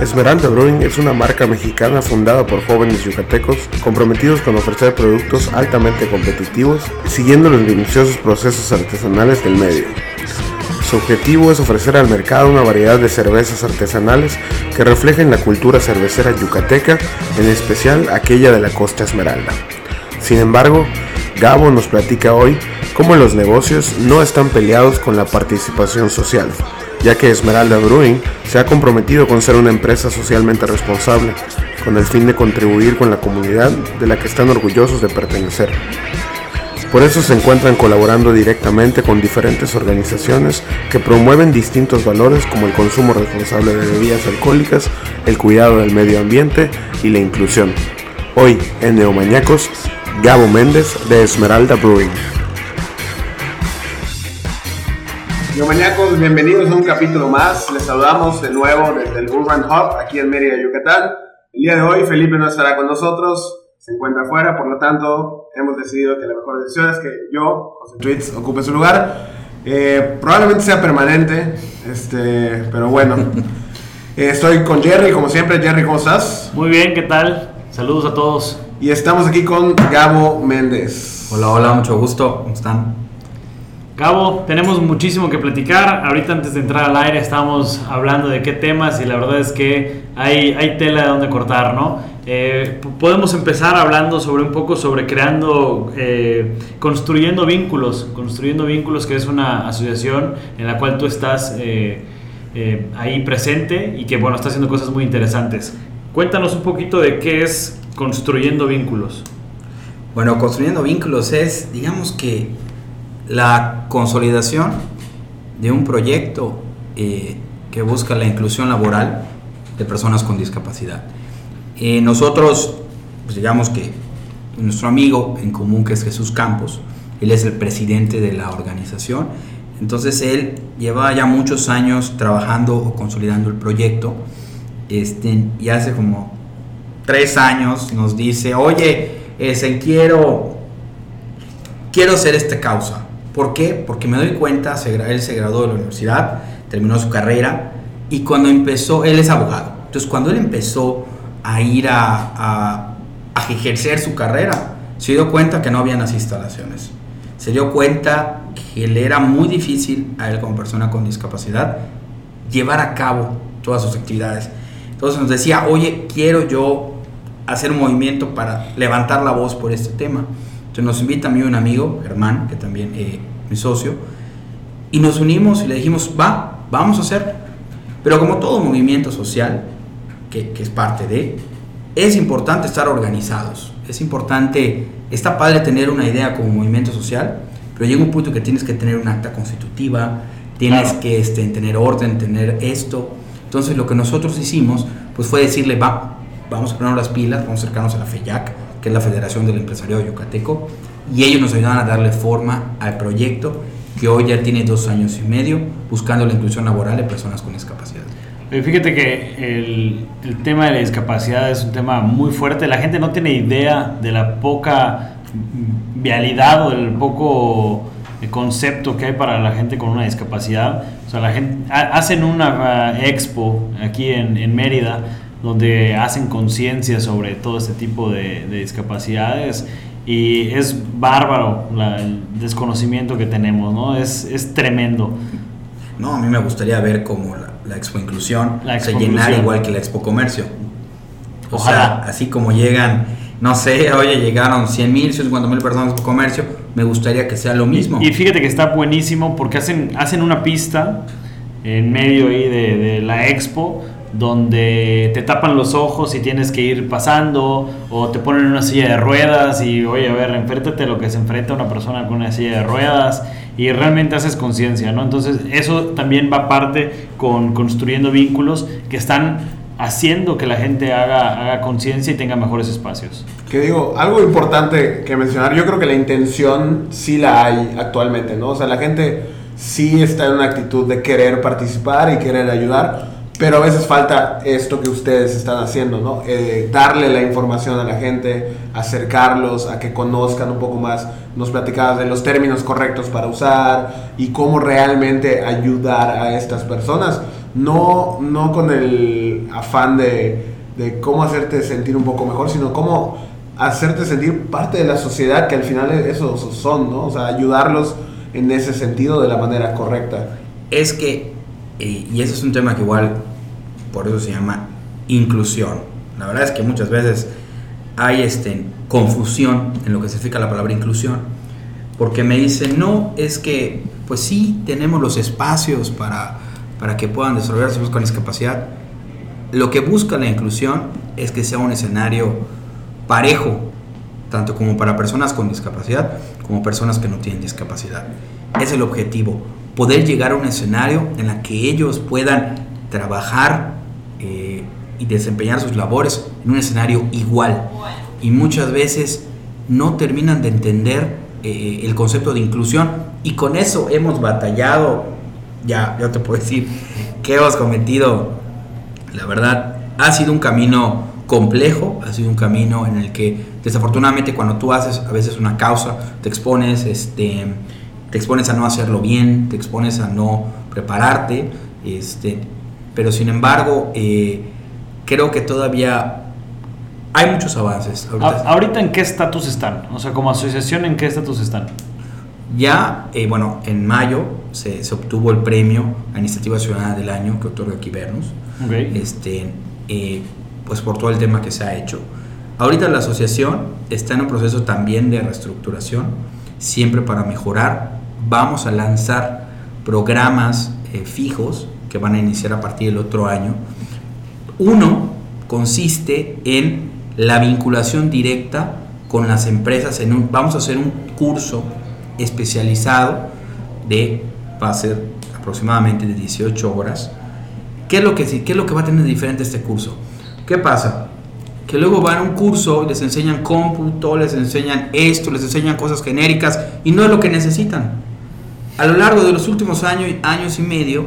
Esmeralda Brewing es una marca mexicana fundada por jóvenes yucatecos comprometidos con ofrecer productos altamente competitivos, siguiendo los minuciosos procesos artesanales del medio. Su objetivo es ofrecer al mercado una variedad de cervezas artesanales que reflejen la cultura cervecera yucateca, en especial aquella de la costa Esmeralda. Sin embargo, Gabo nos platica hoy cómo los negocios no están peleados con la participación social, ya que Esmeralda Brewing se ha comprometido con ser una empresa socialmente responsable, con el fin de contribuir con la comunidad de la que están orgullosos de pertenecer. Por eso se encuentran colaborando directamente con diferentes organizaciones que promueven distintos valores como el consumo responsable de bebidas alcohólicas, el cuidado del medio ambiente y la inclusión. Hoy en Neomañacos Gabo Méndez de Esmeralda Brewing. Maníacos, bienvenidos a un capítulo más. Les saludamos de nuevo desde el Urban Hub aquí en Mérida, Yucatán. El día de hoy Felipe no estará con nosotros, se encuentra afuera, por lo tanto hemos decidido que la mejor decisión es que yo, José Tweets, ocupe su lugar. Eh, probablemente sea permanente, este, pero bueno. Eh, estoy con Jerry, como siempre. Jerry, ¿cómo estás? Muy bien, ¿qué tal? Saludos a todos. Y estamos aquí con Gabo Méndez. Hola, hola, mucho gusto. ¿Cómo están? Gabo, tenemos muchísimo que platicar. Ahorita antes de entrar al aire estábamos hablando de qué temas y la verdad es que hay, hay tela de donde cortar, ¿no? Eh, podemos empezar hablando sobre un poco sobre creando, eh, construyendo vínculos, construyendo vínculos que es una asociación en la cual tú estás eh, ahí presente y que bueno, está haciendo cosas muy interesantes. Cuéntanos un poquito de qué es Construyendo vínculos. Bueno, construyendo vínculos es, digamos que, la consolidación de un proyecto eh, que busca la inclusión laboral de personas con discapacidad. Eh, nosotros, pues digamos que nuestro amigo en común que es Jesús Campos, él es el presidente de la organización, entonces él lleva ya muchos años trabajando o consolidando el proyecto este, y hace como tres años nos dice, oye, ese, quiero, quiero hacer esta causa. ¿Por qué? Porque me doy cuenta, él se graduó de la universidad, terminó su carrera y cuando empezó, él es abogado. Entonces cuando él empezó a ir a, a, ejercer su carrera, se dio cuenta que no habían las instalaciones. Se dio cuenta que le era muy difícil a él como persona con discapacidad llevar a cabo todas sus actividades. Entonces nos decía, oye, quiero yo hacer un movimiento para levantar la voz por este tema. Entonces nos invita a mí un amigo, Germán, que también es eh, mi socio, y nos unimos y le dijimos, va, vamos a hacer. Pero como todo movimiento social, que, que es parte de, es importante estar organizados. Es importante, está padre tener una idea como movimiento social, pero llega un punto que tienes que tener un acta constitutiva, tienes que este, tener orden, tener esto. Entonces lo que nosotros hicimos, pues fue decirle, va, vamos a ponernos las pilas, vamos a acercarnos a la FEYAC, que es la Federación del Empresariado Yucateco, y ellos nos ayudan a darle forma al proyecto que hoy ya tiene dos años y medio buscando la inclusión laboral de personas con discapacidad. Fíjate que el, el, tema de la discapacidad es un tema muy fuerte. La gente no tiene idea de la poca vialidad o del poco concepto que hay para la gente con una discapacidad. O sea, la gente hacen una uh, expo aquí en, en Mérida donde hacen conciencia sobre todo este tipo de, discapacidades y es bárbaro el desconocimiento que tenemos, ¿no? Es, es, tremendo. No, a mí me gustaría ver como la, Expo Inclusión se llenara igual que la Expo Comercio. O Ojalá. sea, así como llegan, no sé, oye, llegaron 100 mil, 150 mil personas a Comercio, me gustaría que sea lo mismo. Y, fíjate que está buenísimo porque hacen, hacen una pista en medio ahí de, de la Expo donde te tapan los ojos y tienes que ir pasando o te ponen en una silla de ruedas y oye, a ver, enfréntate a lo que se enfrenta una persona con una silla de ruedas y realmente haces conciencia, ¿no? Entonces eso también va parte con construyendo vínculos que están haciendo que la gente haga, haga conciencia y tenga mejores espacios. Que digo, algo importante que mencionar, yo creo que la intención sí la hay actualmente, ¿no? O sea, la gente sí está en una actitud de querer participar y querer ayudar, pero a veces falta esto que ustedes están haciendo, ¿no? Eh, darle la información a la gente, acercarlos a que conozcan un poco más. Nos platicabas de los términos correctos para usar y cómo realmente ayudar a estas personas. no, no con el afán de, de cómo hacerte sentir un poco mejor, sino cómo hacerte sentir parte de la sociedad, que al final eso son, ¿no? O sea, ayudarlos en ese sentido de la manera correcta. Es que, eh, y ese es un tema que igual, por eso se llama inclusión. La verdad es que muchas veces hay este, confusión en lo que significa la palabra inclusión, porque me dicen, no, es que, pues sí, tenemos los espacios para, para que puedan desarrollarse con discapacidad. Lo que busca la inclusión es que sea un escenario parejo, tanto como para personas con discapacidad como personas que no tienen discapacidad. Es el objetivo, poder llegar a un escenario en el que ellos puedan trabajar eh, y desempeñar sus labores en un escenario igual. Y muchas veces no terminan de entender eh, el concepto de inclusión. Y con eso hemos batallado, ya, ya te puedo decir que hemos cometido, la verdad, ha sido un camino complejo, ha sido un camino en el que desafortunadamente cuando tú haces a veces una causa, te expones, este, te expones a no hacerlo bien, te expones a no prepararte, este, pero sin embargo eh, creo que todavía hay muchos avances. Ahorita, en qué estatus están? O sea, como asociación, ¿en qué estatus están? Ya, eh, bueno, en mayo se, se, obtuvo el premio a Iniciativa Ciudadana del Año que otorga Quibernus. Este, eh, pues por todo el tema que se ha hecho. Ahorita la asociación está en un proceso también de reestructuración, siempre para mejorar. Vamos a lanzar programas eh, fijos que van a iniciar a partir del otro año. Uno consiste en la vinculación directa con las empresas. En un, vamos a hacer un curso especializado de, va a ser aproximadamente de 18 horas. ¿Qué es lo que, qué es lo que va a tener diferente este curso? ¿Qué pasa? Que luego van a un curso y les enseñan cómputo, les enseñan esto, les enseñan cosas genéricas y no es lo que necesitan. A lo largo de los últimos años, años y medio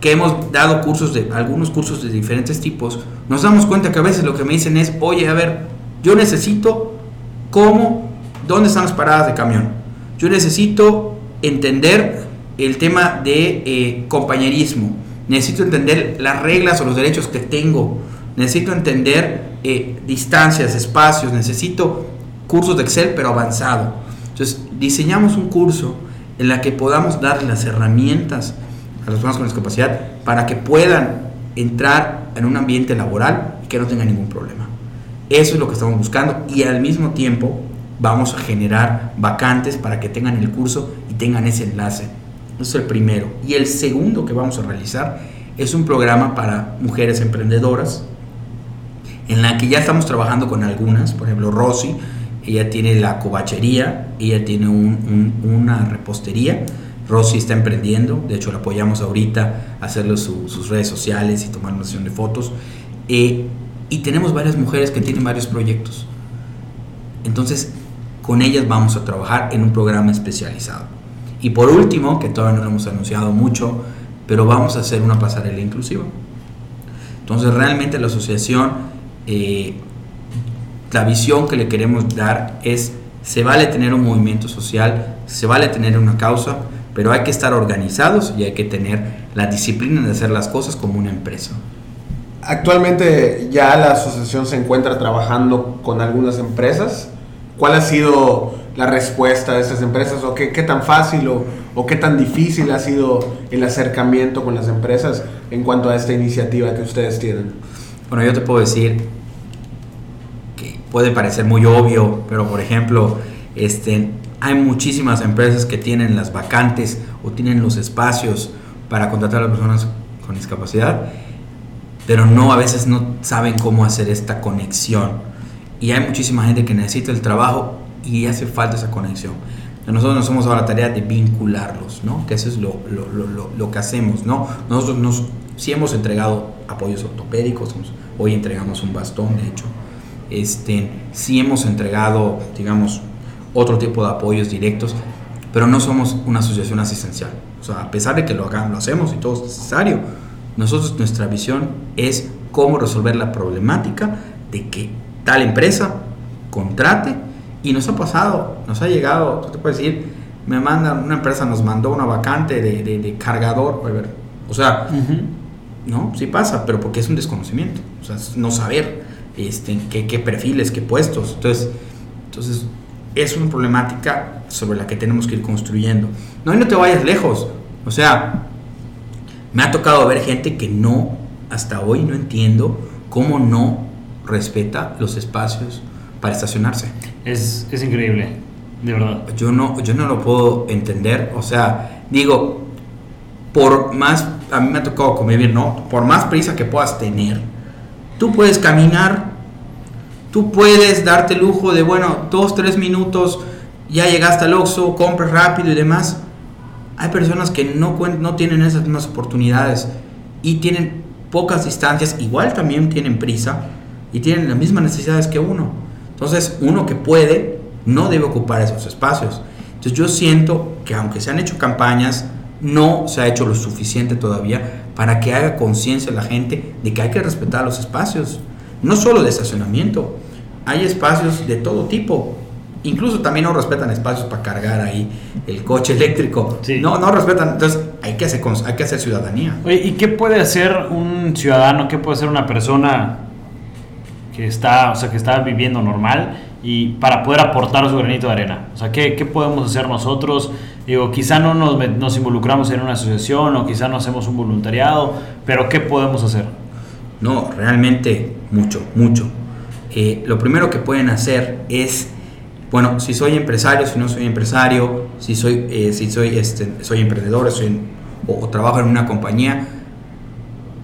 que hemos dado cursos de algunos cursos de diferentes tipos, nos damos cuenta que a veces lo que me dicen es, oye, a ver, yo necesito cómo, dónde están las paradas de camión. Yo necesito entender el tema de eh, compañerismo. Necesito entender las reglas o los derechos que tengo necesito entender eh, distancias, espacios, necesito cursos de Excel pero avanzado. Entonces, diseñamos un curso en la que podamos dar las herramientas a las personas con discapacidad para que puedan entrar en un ambiente laboral y que no tengan ningún problema. Eso es lo que estamos buscando y al mismo tiempo vamos a generar vacantes para que tengan el curso y tengan ese enlace. Eso es el primero. Y el segundo que vamos a realizar es un programa para mujeres emprendedoras en la que ya estamos trabajando con algunas, por ejemplo Rosy, ella tiene la covachería, ella tiene una repostería, Rosy está emprendiendo, de hecho la apoyamos ahorita a hacerle sus redes sociales y tomar una sesión de fotos, eh, y tenemos varias mujeres que tienen varios proyectos. Entonces, con ellas vamos a trabajar en un programa especializado. Y por último, que todavía no lo hemos anunciado mucho, pero vamos a hacer una pasarela inclusiva. Entonces, realmente la asociación eh, la visión que le queremos dar es, se vale tener un movimiento social, se vale tener una causa, pero hay que estar organizados y hay que tener la disciplina de hacer las cosas como una empresa. Actualmente ya la asociación se encuentra trabajando con algunas empresas. ¿Cuál ha sido la respuesta de esas empresas o qué, qué tan fácil o, o, qué tan difícil ha sido el acercamiento con las empresas en cuanto a esta iniciativa que ustedes tienen? Bueno, yo te puedo decir puede parecer muy obvio, pero por ejemplo, este, hay muchísimas empresas que tienen las vacantes o tienen los espacios para contratar a las personas con discapacidad, pero no a veces no saben cómo hacer esta conexión. Y hay muchísima gente que necesita el trabajo y hace falta esa conexión. Nosotros nos hemos dado la tarea de vincularlos, ¿no? Que eso es lo, lo, lo, lo que hacemos, ¿no? Nosotros nos, sí hemos entregado apoyos ortopédicos, hoy entregamos un bastón, de hecho. Este, sí hemos entregado, digamos, otro tipo de apoyos directos, pero no somos una asociación asistencial. O sea, a pesar de que lo, hagamos, lo hacemos y todo es necesario, nosotros nuestra visión es cómo resolver la problemática de que tal empresa contrate y nos ha pasado, nos ha llegado, tú te puedes decir, me mandan, una empresa nos mandó una vacante de, de, de cargador, o sea, ¿no? Sí pasa, pero porque es un desconocimiento, o sea, es no saber este, qué, qué perfiles, qué puestos. Entonces, entonces, es una problemática sobre la que tenemos que ir construyendo. No, y no te vayas lejos. O sea, me ha tocado ver gente que no, hasta hoy no entiendo cómo no respeta los espacios para estacionarse. Es, es increíble, de verdad. Yo no, yo no lo puedo entender. O sea, digo, por más, a mí me ha tocado convivir, ¿no? Por más prisa que puedas tener, tú puedes caminar, tú puedes darte lujo de, bueno, dos, tres minutos, ya llegaste al Oxxo, compras rápido y demás. Hay personas que no, no tienen esas mismas oportunidades y tienen pocas distancias, igual también tienen prisa y tienen las mismas necesidades que uno. Entonces, uno que puede no debe ocupar esos espacios. Entonces, yo siento que aunque se han hecho campañas, no se ha hecho lo suficiente todavía para que haga conciencia la gente de que hay que respetar los espacios, no solo de estacionamiento, hay espacios de todo tipo. Incluso también no respetan espacios para cargar ahí el coche eléctrico. Sí. No, no respetan. Entonces hay que hacer, hay que hacer ciudadanía. Oye, ¿y qué puede hacer un ciudadano, qué puede hacer una persona que está, o sea, que está viviendo normal y para poder aportar su granito de arena? O sea, ¿qué, qué podemos hacer nosotros? Digo, quizá no nos, nos involucramos en una asociación o quizá no hacemos un voluntariado, pero ¿qué podemos hacer? No, realmente mucho, mucho. Eh, lo primero que pueden hacer es, bueno, si soy empresario, si no soy empresario, si soy, eh, si soy, este, soy emprendedor soy o, o trabajo en una compañía,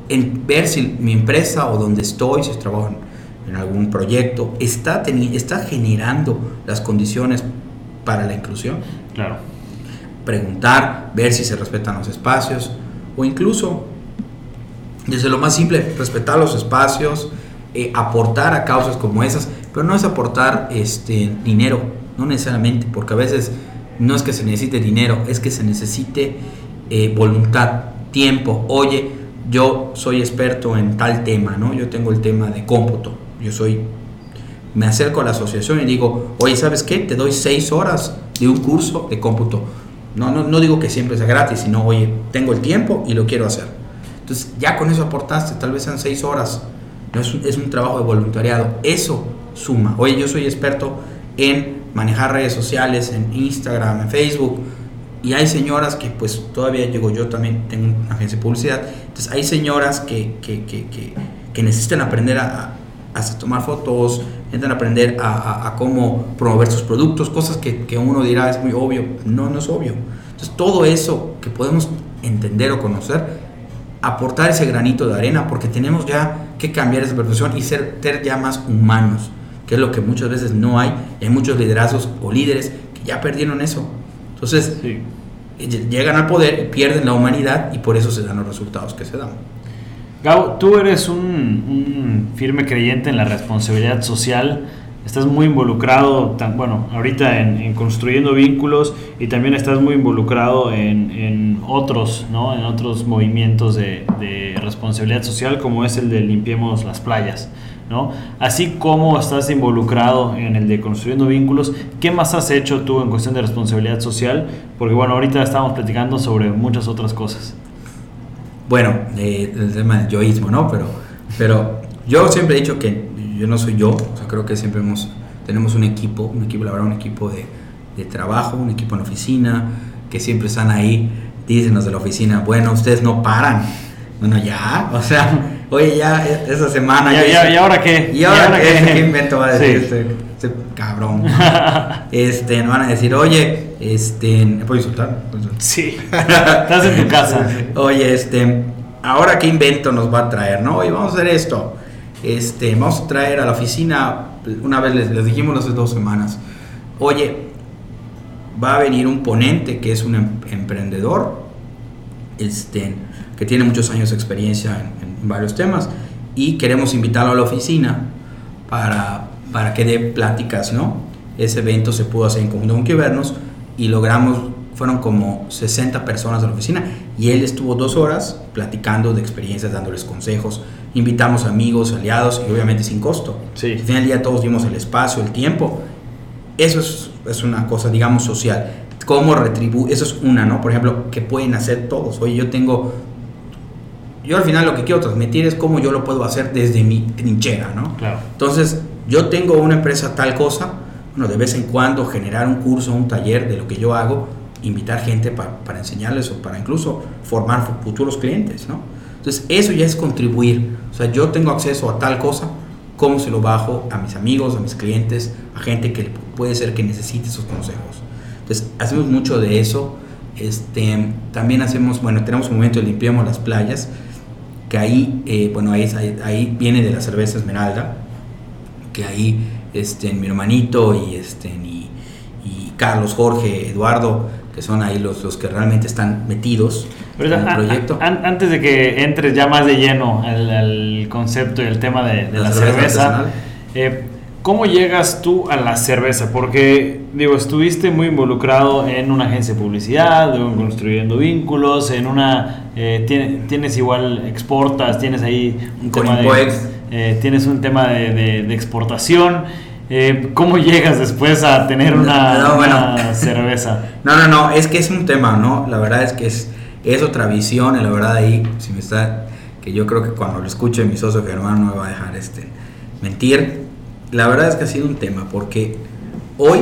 en ver si mi empresa o donde estoy, si trabajo en, en algún proyecto, está, está generando las condiciones para la inclusión Claro. Preguntar, ver si se respetan los espacios o incluso desde lo más simple, respetar los espacios, eh, aportar a causas como esas, pero no es aportar este, dinero, no necesariamente, porque a veces no es que se necesite dinero, es que se necesite eh, voluntad, tiempo. Oye, yo soy experto en tal tema, ¿no? Yo tengo el tema de cómputo, yo soy me acerco a la asociación y digo, oye, ¿sabes qué? Te doy seis horas de un curso de cómputo. No, no, no digo que siempre sea gratis, sino, oye, tengo el tiempo y lo quiero hacer. Entonces, ya con eso aportaste, tal vez sean seis horas. No, es, un, es un trabajo de voluntariado. Eso suma. Oye, yo soy experto en manejar redes sociales, en Instagram, en Facebook. Y hay señoras que, pues, todavía digo, yo también tengo una agencia de publicidad. Entonces, hay señoras que, que, que, que, que necesitan aprender a, a, a tomar fotos, necesitan aprender a, a, a, cómo promover sus productos, cosas que, que uno dirá es muy obvio. No, no es obvio. Entonces, todo eso que podemos entender o conocer, aportar ese granito de arena, porque tenemos ya que cambiar esa percepción y ser, ser ya más humanos, que es lo que muchas veces no hay. Hay muchos liderazgos o líderes que ya perdieron eso. Entonces, Sí. llegan al poder, pierden la humanidad y por eso se dan los resultados que se dan. Gabo, tú eres un, un firme creyente en la responsabilidad social. Estás muy involucrado, tan, bueno, ahorita en, en construyendo vínculos y también estás muy involucrado en, en otros, ¿no? En otros movimientos de, de responsabilidad social como es el de limpiemos las playas, ¿no? Así como estás involucrado en el de construyendo vínculos, ¿qué más has hecho tú en cuestión de responsabilidad social? Porque bueno, ahorita estamos platicando sobre muchas otras cosas. Bueno, eh, el tema del yoísmo, ¿no? Pero, pero yo siempre he dicho que yo no soy yo, o sea, creo que siempre hemos, tenemos un equipo, un equipo, la verdad, un equipo de, de trabajo, un equipo en la oficina, que siempre están ahí, dicen los de la oficina, bueno, ustedes no paran. Bueno, ya, o sea, oye, ya e- esa semana... ¿Y, yo y- hice- y ahora qué? ¿Y ahora qué? qué? ¿Qué invento va a decir Sí. este, este cabrón? este, nos van a decir, oye, este, ¿me puedo insultar? ¿Puedo insultar? Sí, estás en tu casa. Oye, este, ahora qué invento nos va a traer, ¿no? Oye, vamos a hacer esto. Este, vamos a traer a la oficina, una vez les, les dijimos hace dos semanas, oye, va a venir un ponente que es un em- emprendedor, este, que tiene muchos años de experiencia en, en varios temas, y queremos invitarlo a la oficina para, para que dé pláticas, ¿no? Ese evento se pudo hacer en conjunto con Quibernos y logramos, fueron como 60 personas de la oficina y él estuvo dos horas platicando de experiencias, dándoles consejos, invitamos amigos, aliados y obviamente sin costo. Sí. Al final del día todos dimos el espacio, el tiempo. Eso es, es una cosa, digamos, social. ¿Cómo retribuir? Eso es una, ¿no? Por ejemplo, que pueden hacer todos. Oye, yo tengo yo al final lo que quiero transmitir es cómo yo lo puedo hacer desde mi trinchera, ¿no? Claro. Entonces, yo tengo una empresa tal cosa, bueno, de vez en cuando generar un curso, un taller de lo que yo hago, invitar gente pa- para enseñarles o para incluso formar fu- futuros clientes, ¿no? Entonces, eso ya es contribuir. O sea, yo tengo acceso a tal cosa, ¿cómo se lo bajo a mis amigos, a mis clientes, a gente que puede ser que necesite esos consejos? Entonces, hacemos mucho de eso. Este, también hacemos, bueno, tenemos un momento de limpiamos las playas, que ahí, eh, bueno, ahí, ahí viene de la cerveza Esmeralda, que ahí este, mi hermanito y, este, y, y Carlos, Jorge, Eduardo, que son ahí los, los que realmente están metidos Pero, en el a- a- proyecto. an- antes de que entres ya más de lleno al, al concepto y el tema de, de La la, cerveza eh, ¿cómo llegas tú a la cerveza? Porque, digo, estuviste muy involucrado en una agencia de publicidad, construyendo vínculos, en una... eh, tiene- tienes igual, exportas, tienes ahí un Con tema de. Eh, tienes un tema de, de- de exportación. Eh, ¿Cómo llegas después a tener una, No, bueno. una cerveza? No, no, no, es que es un tema, ¿no? La verdad es que es, es otra visión y la verdad ahí, si me está, que yo creo que cuando lo escuche mi socio Germán no me va a dejar este, mentir. La verdad es que ha sido un tema porque hoy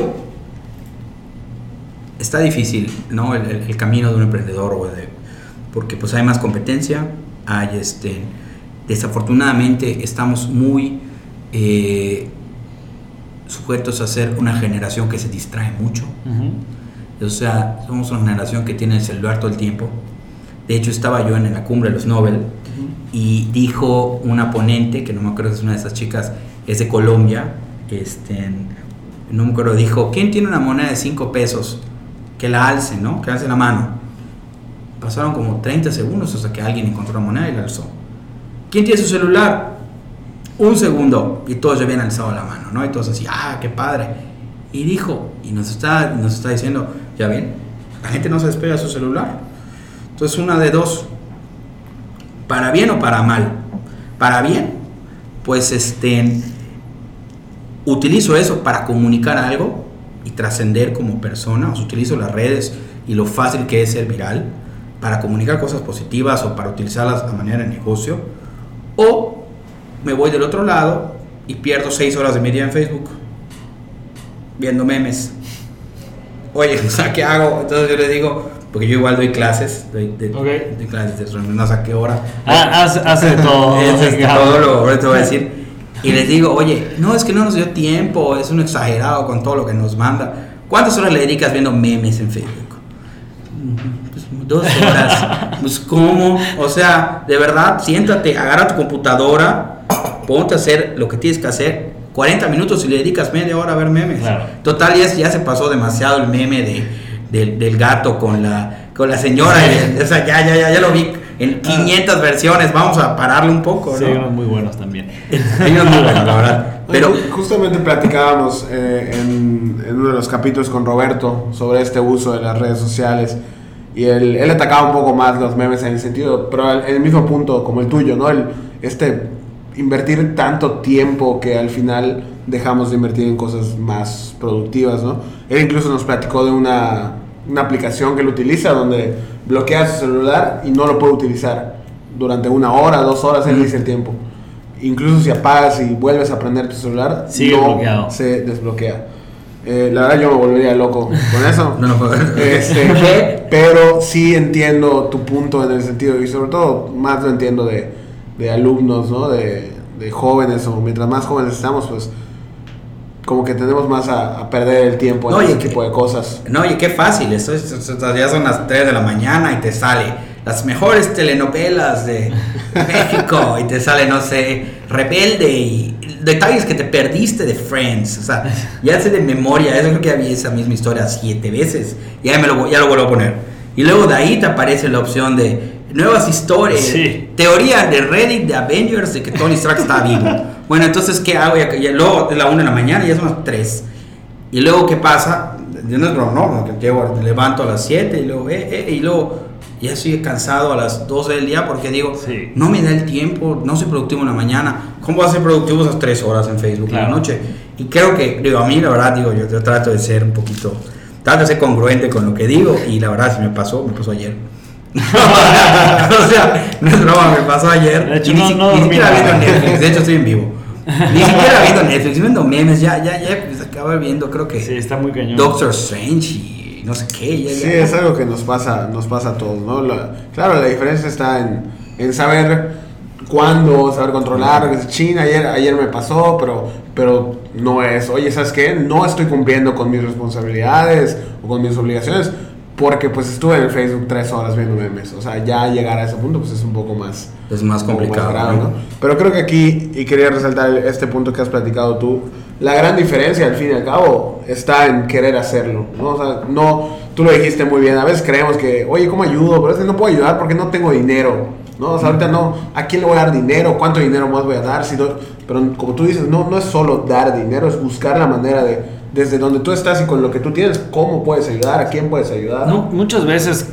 está difícil, ¿no? El, el- el camino de un emprendedor o de, porque pues hay más competencia, hay este, desafortunadamente estamos muy eh, sujetos a ser una generación que se distrae mucho. O sea, somos una generación que tiene el celular todo el tiempo. De hecho, estaba yo en la cumbre de los Nobel y dijo una ponente, que no me acuerdo si es una de esas chicas, es de Colombia, este, no me acuerdo, dijo, ¿quién tiene una moneda de 5 pesos? Que la alce, ¿no? Que alce la mano. Pasaron como 30 segundos hasta que alguien encontró la moneda y la alzó. ¿Quién tiene su celular? Un segundo y todos ya habían alzado la mano, ¿no? Y todos así, ah, qué padre. Y dijo, y nos está, nos está diciendo, ya ven, la gente no se despega de su celular. Entonces, una de dos, para bien o para mal. Para bien, pues este, utilizo eso para comunicar algo y trascender como persona, utilizo las redes y lo fácil que es ser viral para comunicar cosas positivas o para utilizarlas a manera de negocio, o me voy del otro lado y pierdo seis horas de mi día en Facebook viendo memes. Oye, o sea, ¿qué hago? Entonces yo le digo, porque yo igual doy clases, doy, de, doy clases de no sé a qué hora. Ah, hace, todo. Todo lo ahorita te voy a decir. Y les digo, oye, no, es que no nos dio tiempo, es un exagerado con todo lo que nos manda. ¿Cuántas horas le dedicas viendo memes en Facebook? Pues, dos horas. Pues, ¿cómo? O sea, de verdad, siéntate, agarra tu computadora, ponte a hacer lo que tienes que hacer. 40 minutos y le dedicas media hora a ver memes. Claro. Total, ya, ya se pasó demasiado el meme de, del- del gato con la, con la señora. o sea, ya, ya, ya, ya lo vi en 500 versiones. Vamos a pararle un poco, Sí, ¿no? unos muy buenos también. Hay unos muy buenos, la verdad. Pero, Ju- justamente platicábamos eh, en, en uno de los capítulos con Roberto sobre este uso de las redes sociales y él, él atacaba un poco más los memes en el sentido, pero en el mismo punto como el tuyo, ¿no? El, este invertir tanto tiempo que al final dejamos de invertir en cosas más productivas, ¿no? Él incluso nos platicó de una, una aplicación que él utiliza donde bloquea su celular y no lo puede utilizar durante una hora, dos horas, él dice el tiempo. Incluso si apagas y vuelves a prender tu celular, Sigue no bloqueado. se desbloquea. Eh, la verdad yo me volvería loco con eso. No, Este, pero sí entiendo tu punto en el sentido, y sobre todo más lo entiendo de, de alumnos, ¿no? De, de jóvenes, o mientras más jóvenes estamos, pues como que tenemos más a, a perder el tiempo en No, y ese que- tipo de cosas. no, oye, qué fácil. Esto es- esto- ya son las 3 de la mañana y te sale las mejores telenovelas de México y te sale, no sé, Rebelde y detalles que te perdiste de Friends. O sea, ya sé de memoria. Eso creo que ya vi esa misma historia siete veces. Y ya, me lo, ya lo vuelvo a poner. Y luego de ahí te aparece la opción de nuevas historias. Sí. Teoría de Reddit de Avengers de que Tony Stark está vivo. Bueno, entonces, ¿qué hago? Ya, ya luego es la 1 de la mañana, ya son las 3. Y luego, ¿qué pasa? Yo no es broma, no, que llego, levanto a las 7 y luego, eh, eh, y luego ya estoy cansado a las 12 del día porque digo, Sí. no me da el tiempo, no soy productivo en la mañana. ¿Cómo voy a ser productivo esas 3 horas en Facebook en la noche? Y creo que, digo, a mí la verdad, digo, yo, yo trato de ser un poquito, trato de ser congruente con lo que digo y la verdad, si me pasó, me pasó ayer. o sea, no es broma, me pasó ayer. De hecho, y ni, no- no ni siquiera viendo Netflix, de hecho estoy en vivo. Ni siquiera viendo Netflix, viendo memes, ya, ya, ya, pues acabo viendo, creo que Sí, está muy cañón. Doctor Strange y no sé qué. Ya, Sí, es algo que nos pasa, nos pasa a todos, ¿no? La- claro, la diferencia está en, en saber cuándo, saber controlar. China, ayer, ayer me pasó, pero, pero no es, oye, ¿sabes qué? No estoy cumpliendo con mis responsabilidades o con mis obligaciones porque pues estuve en el Facebook tres horas viendo memes. O sea, ya llegar a ese punto pues es un poco más... Es más complicado, grave, ¿no? ¿no? Pero creo que aquí, y quería resaltar este punto que has platicado tú, la gran diferencia al fin y al cabo está en querer hacerlo, ¿no? O sea, no, tú lo dijiste muy bien, a veces creemos que, oye, ¿cómo ayudo? Pero es que no puedo ayudar porque no tengo dinero, ¿no? O sea, ahorita no, ¿a quién le voy a dar dinero? ¿Cuánto dinero más voy a dar? Pero como tú dices, no, no es solo dar dinero, es buscar la manera de, desde donde tú estás y con lo que tú tienes, cómo puedes ayudar, a quién puedes ayudar. No, muchas veces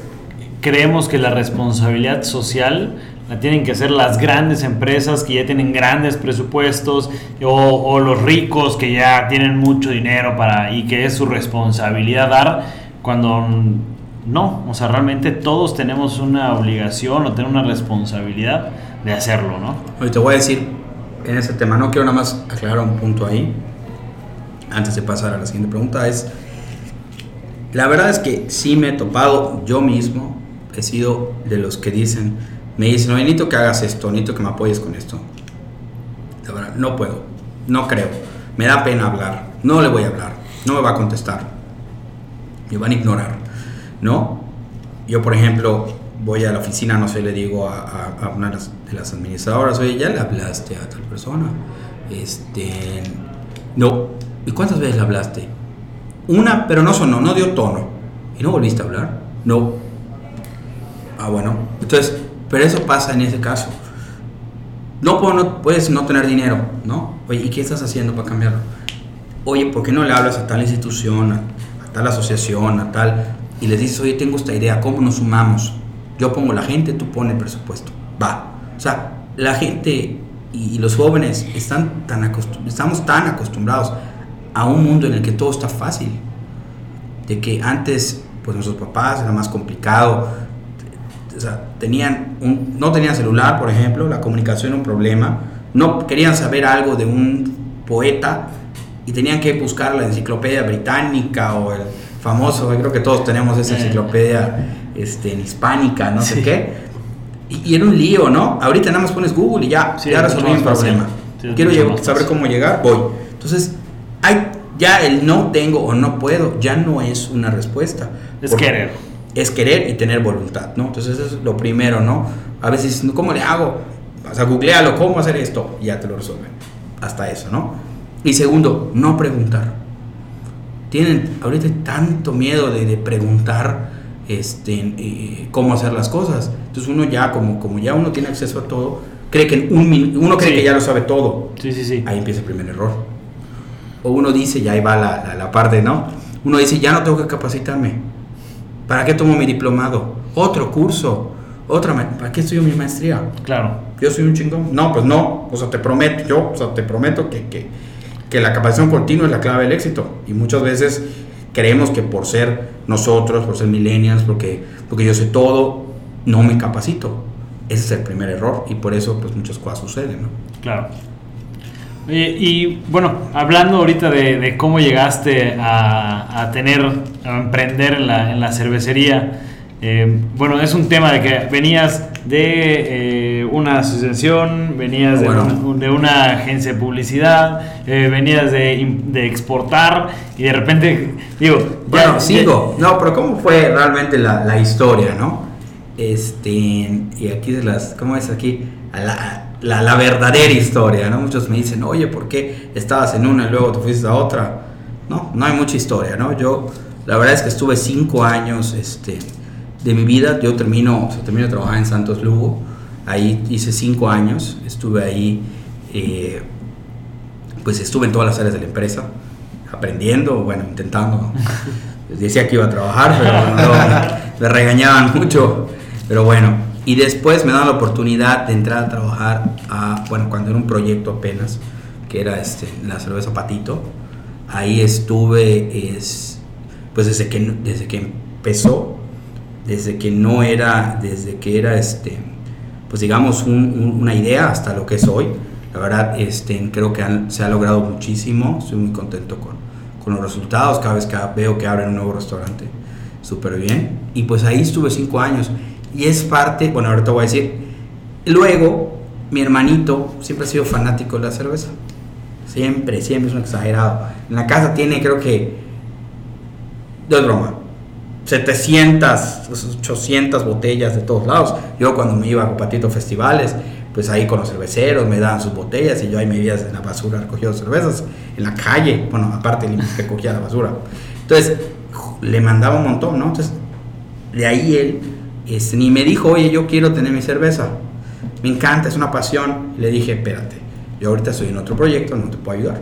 creemos que la responsabilidad social la tienen que hacer las grandes empresas que ya tienen grandes presupuestos o, o los ricos que ya tienen mucho dinero para y que es su responsabilidad dar cuando no, o sea, realmente todos tenemos una obligación o tener una responsabilidad de hacerlo, ¿no? Oye, te voy a decir en ese tema, no quiero nada más aclarar un punto ahí, antes de pasar a la siguiente pregunta, es, la verdad es que sí me he topado yo mismo, he sido de los que dicen, me dicen, oye, necesito que hagas esto, necesito que me apoyes con esto. La verdad, no puedo, no creo, me da pena hablar, no le voy a hablar, no me va a contestar, me van a ignorar, ¿no? Yo, por ejemplo, voy a la oficina, no sé, le digo a, una de las, de las administradoras, oye, ya le hablaste a tal persona. Este. No. ¿Y cuántas veces le hablaste? Una, pero no sonó, no dio tono. ¿Y no volviste a hablar? No. Ah, bueno. Entonces, pero eso pasa en ese caso. No, puedes no tener dinero, ¿no? Oye, ¿y qué estás haciendo para cambiarlo? Oye, ¿por qué no le hablas a tal institución, a, a tal asociación, a tal... Y les dices, oye, tengo esta idea, ¿cómo nos sumamos? Yo pongo la gente, tú pones el presupuesto. Va. O sea, la gente y, los jóvenes están tan estamos tan acostumbrados a un mundo en el que todo está fácil. De que antes, pues nuestros papás era más complicado. O sea, tenían un, no tenían celular, por ejemplo, la comunicación era un problema. No querían saber algo de un poeta y tenían que buscar la enciclopedia británica o el famoso, creo que todos tenemos esa Eh. enciclopedia este, en hispánica, no sé qué. Y, y era un lío, ¿no? Ahorita nada más pones Google y ya, Sí, ya es resolví mi problema. Sí, Quiero saber cómo llegar, voy. Entonces, hay, ya el no tengo o no puedo ya no es una respuesta. Es querer. Es querer y tener voluntad, ¿no? Entonces eso es lo primero, ¿no? A veces, ¿cómo le hago? O sea, googlealo, ¿cómo hacer esto? Y ya te lo resuelven. Hasta eso, ¿no? Y segundo, no preguntar. Tienen ahorita tanto miedo de, de preguntar este, eh, cómo hacer las cosas. Entonces uno ya, como, como ya uno tiene acceso a todo, cree que en un min- uno cree Sí. que ya lo sabe todo. Sí, sí, sí. Ahí empieza el primer error. O uno dice, ya ahí va la, la, la parte, ¿no? Uno dice, ya no tengo que capacitarme. ¿Para qué tomo mi diplomado? Otro curso. Otra, ¿para qué estudio mi maestría? Claro. Yo soy un chingón. No, pues no. O sea, te prometo, yo, o sea, te prometo que, que, que la capacitación continua es la clave del éxito. Y muchas veces creemos que por ser nosotros, por ser millennials, porque, porque yo sé todo, no me capacito. Ese es el primer error. Y por eso, pues muchas cosas suceden, ¿no? Claro. Y bueno, hablando ahorita de, de cómo llegaste a, a tener, a emprender en la, en la cervecería, eh, bueno, es un tema de que venías de eh, una asociación, venías de, una, de una agencia de publicidad, eh, venías de, de exportar y de repente, digo, Bueno, ya- sigo. No, pero ¿cómo fue realmente la, la historia, no? Este, y aquí de las, ¿cómo es aquí? A La, la, la verdadera historia, ¿no? Muchos me dicen, oye, ¿por qué estabas en una y luego te fuiste a otra? No, no hay mucha historia, ¿no? Yo, la verdad es que estuve cinco años, este, de mi vida. Yo termino, o sea, termino de trabajar en Santos Lugo. Ahí hice cinco años. Estuve ahí, eh, pues estuve en todas las áreas de la empresa, aprendiendo, bueno, intentando. decía que iba a trabajar, pero no, me regañaban mucho. Pero bueno, y después me dan la oportunidad de entrar a trabajar, a, bueno, cuando era un proyecto apenas, que era este, la cerveza Patito. Ahí estuve, es, pues desde que, desde que empezó desde que no era, desde que era este, pues digamos una idea hasta lo que es hoy. La verdad, este, creo que se ha logrado muchísimo, estoy muy contento con, con los resultados, cada vez que veo que abren un nuevo restaurante, súper bien. Y pues ahí estuve cinco años y es parte, bueno, ahorita voy a decir, luego mi hermanito siempre ha sido fanático de la cerveza, siempre, siempre es un exagerado. En la casa tiene creo que, no es broma, 700, 800 botellas de todos lados. Yo cuando me iba a Patito Festivales, pues ahí con los cerveceros me daban sus botellas y yo ahí me iba en la basura recogiendo cervezas, en la calle, bueno, aparte que cogía la basura. Entonces, le mandaba un montón, ¿no? Entonces, de ahí él este, ni me dijo, oye, yo quiero tener mi cerveza. Me encanta, es una pasión. le dije, espérate, yo ahorita estoy en otro proyecto, no te puedo ayudar.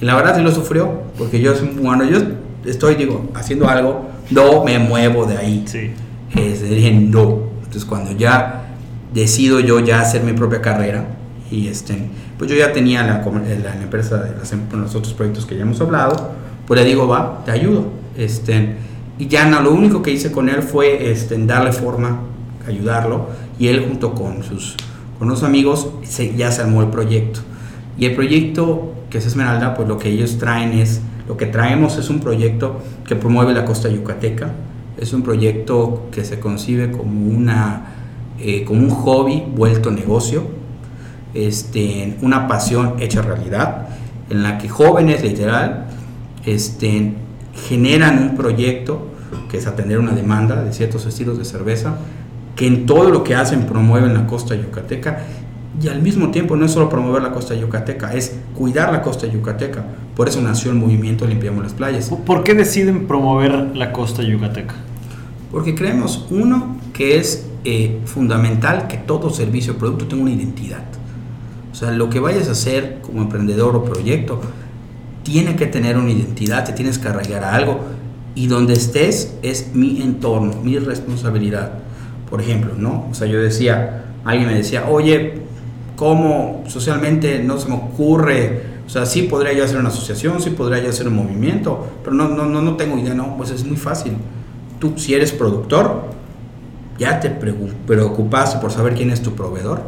Y la verdad sí lo sufrió, porque yo, cuando yo estoy, digo, haciendo algo, no me muevo de ahí. Sí. Es, dije, no. Entonces cuando ya decido yo ya hacer mi propia carrera, y este, pues yo ya tenía la, la, empresa de los otros proyectos que ya hemos hablado, pues le digo, va, te ayudo. Este, y ya no, lo único que hice con él fue este, darle forma, ayudarlo, y él junto con sus con amigos se, ya se armó el proyecto. Y el proyecto que es Esmeralda, pues lo que ellos traen es, lo que traemos es un proyecto que promueve la costa yucateca, es un proyecto que se concibe como, una, eh, como un hobby vuelto negocio, este, una pasión hecha realidad, en la que jóvenes literal este, generan un proyecto que es atender una demanda de ciertos estilos de cerveza, que en todo lo que hacen promueven la costa yucateca y al mismo tiempo no es solo promover la costa yucateca, es cuidar la costa yucateca. Por eso nació el movimiento Limpiamos las Playas. ¿Por qué deciden promover la costa yucateca? Porque creemos, uno, que es eh, fundamental que todo servicio o producto tenga una identidad. O sea, lo que vayas a hacer como emprendedor o proyecto, tiene que tener una identidad, te tienes que arraigar a algo y donde estés es mi entorno, mi responsabilidad. Por ejemplo, ¿no? O sea, yo decía, alguien me decía, oye, ¿cómo socialmente no se me ocurre? O sea, sí podría yo hacer una asociación, sí podría yo hacer un movimiento, pero no, no, no, no tengo idea, no, pues es muy fácil. Tú, si eres productor, ya te preocupas por saber quién es tu proveedor,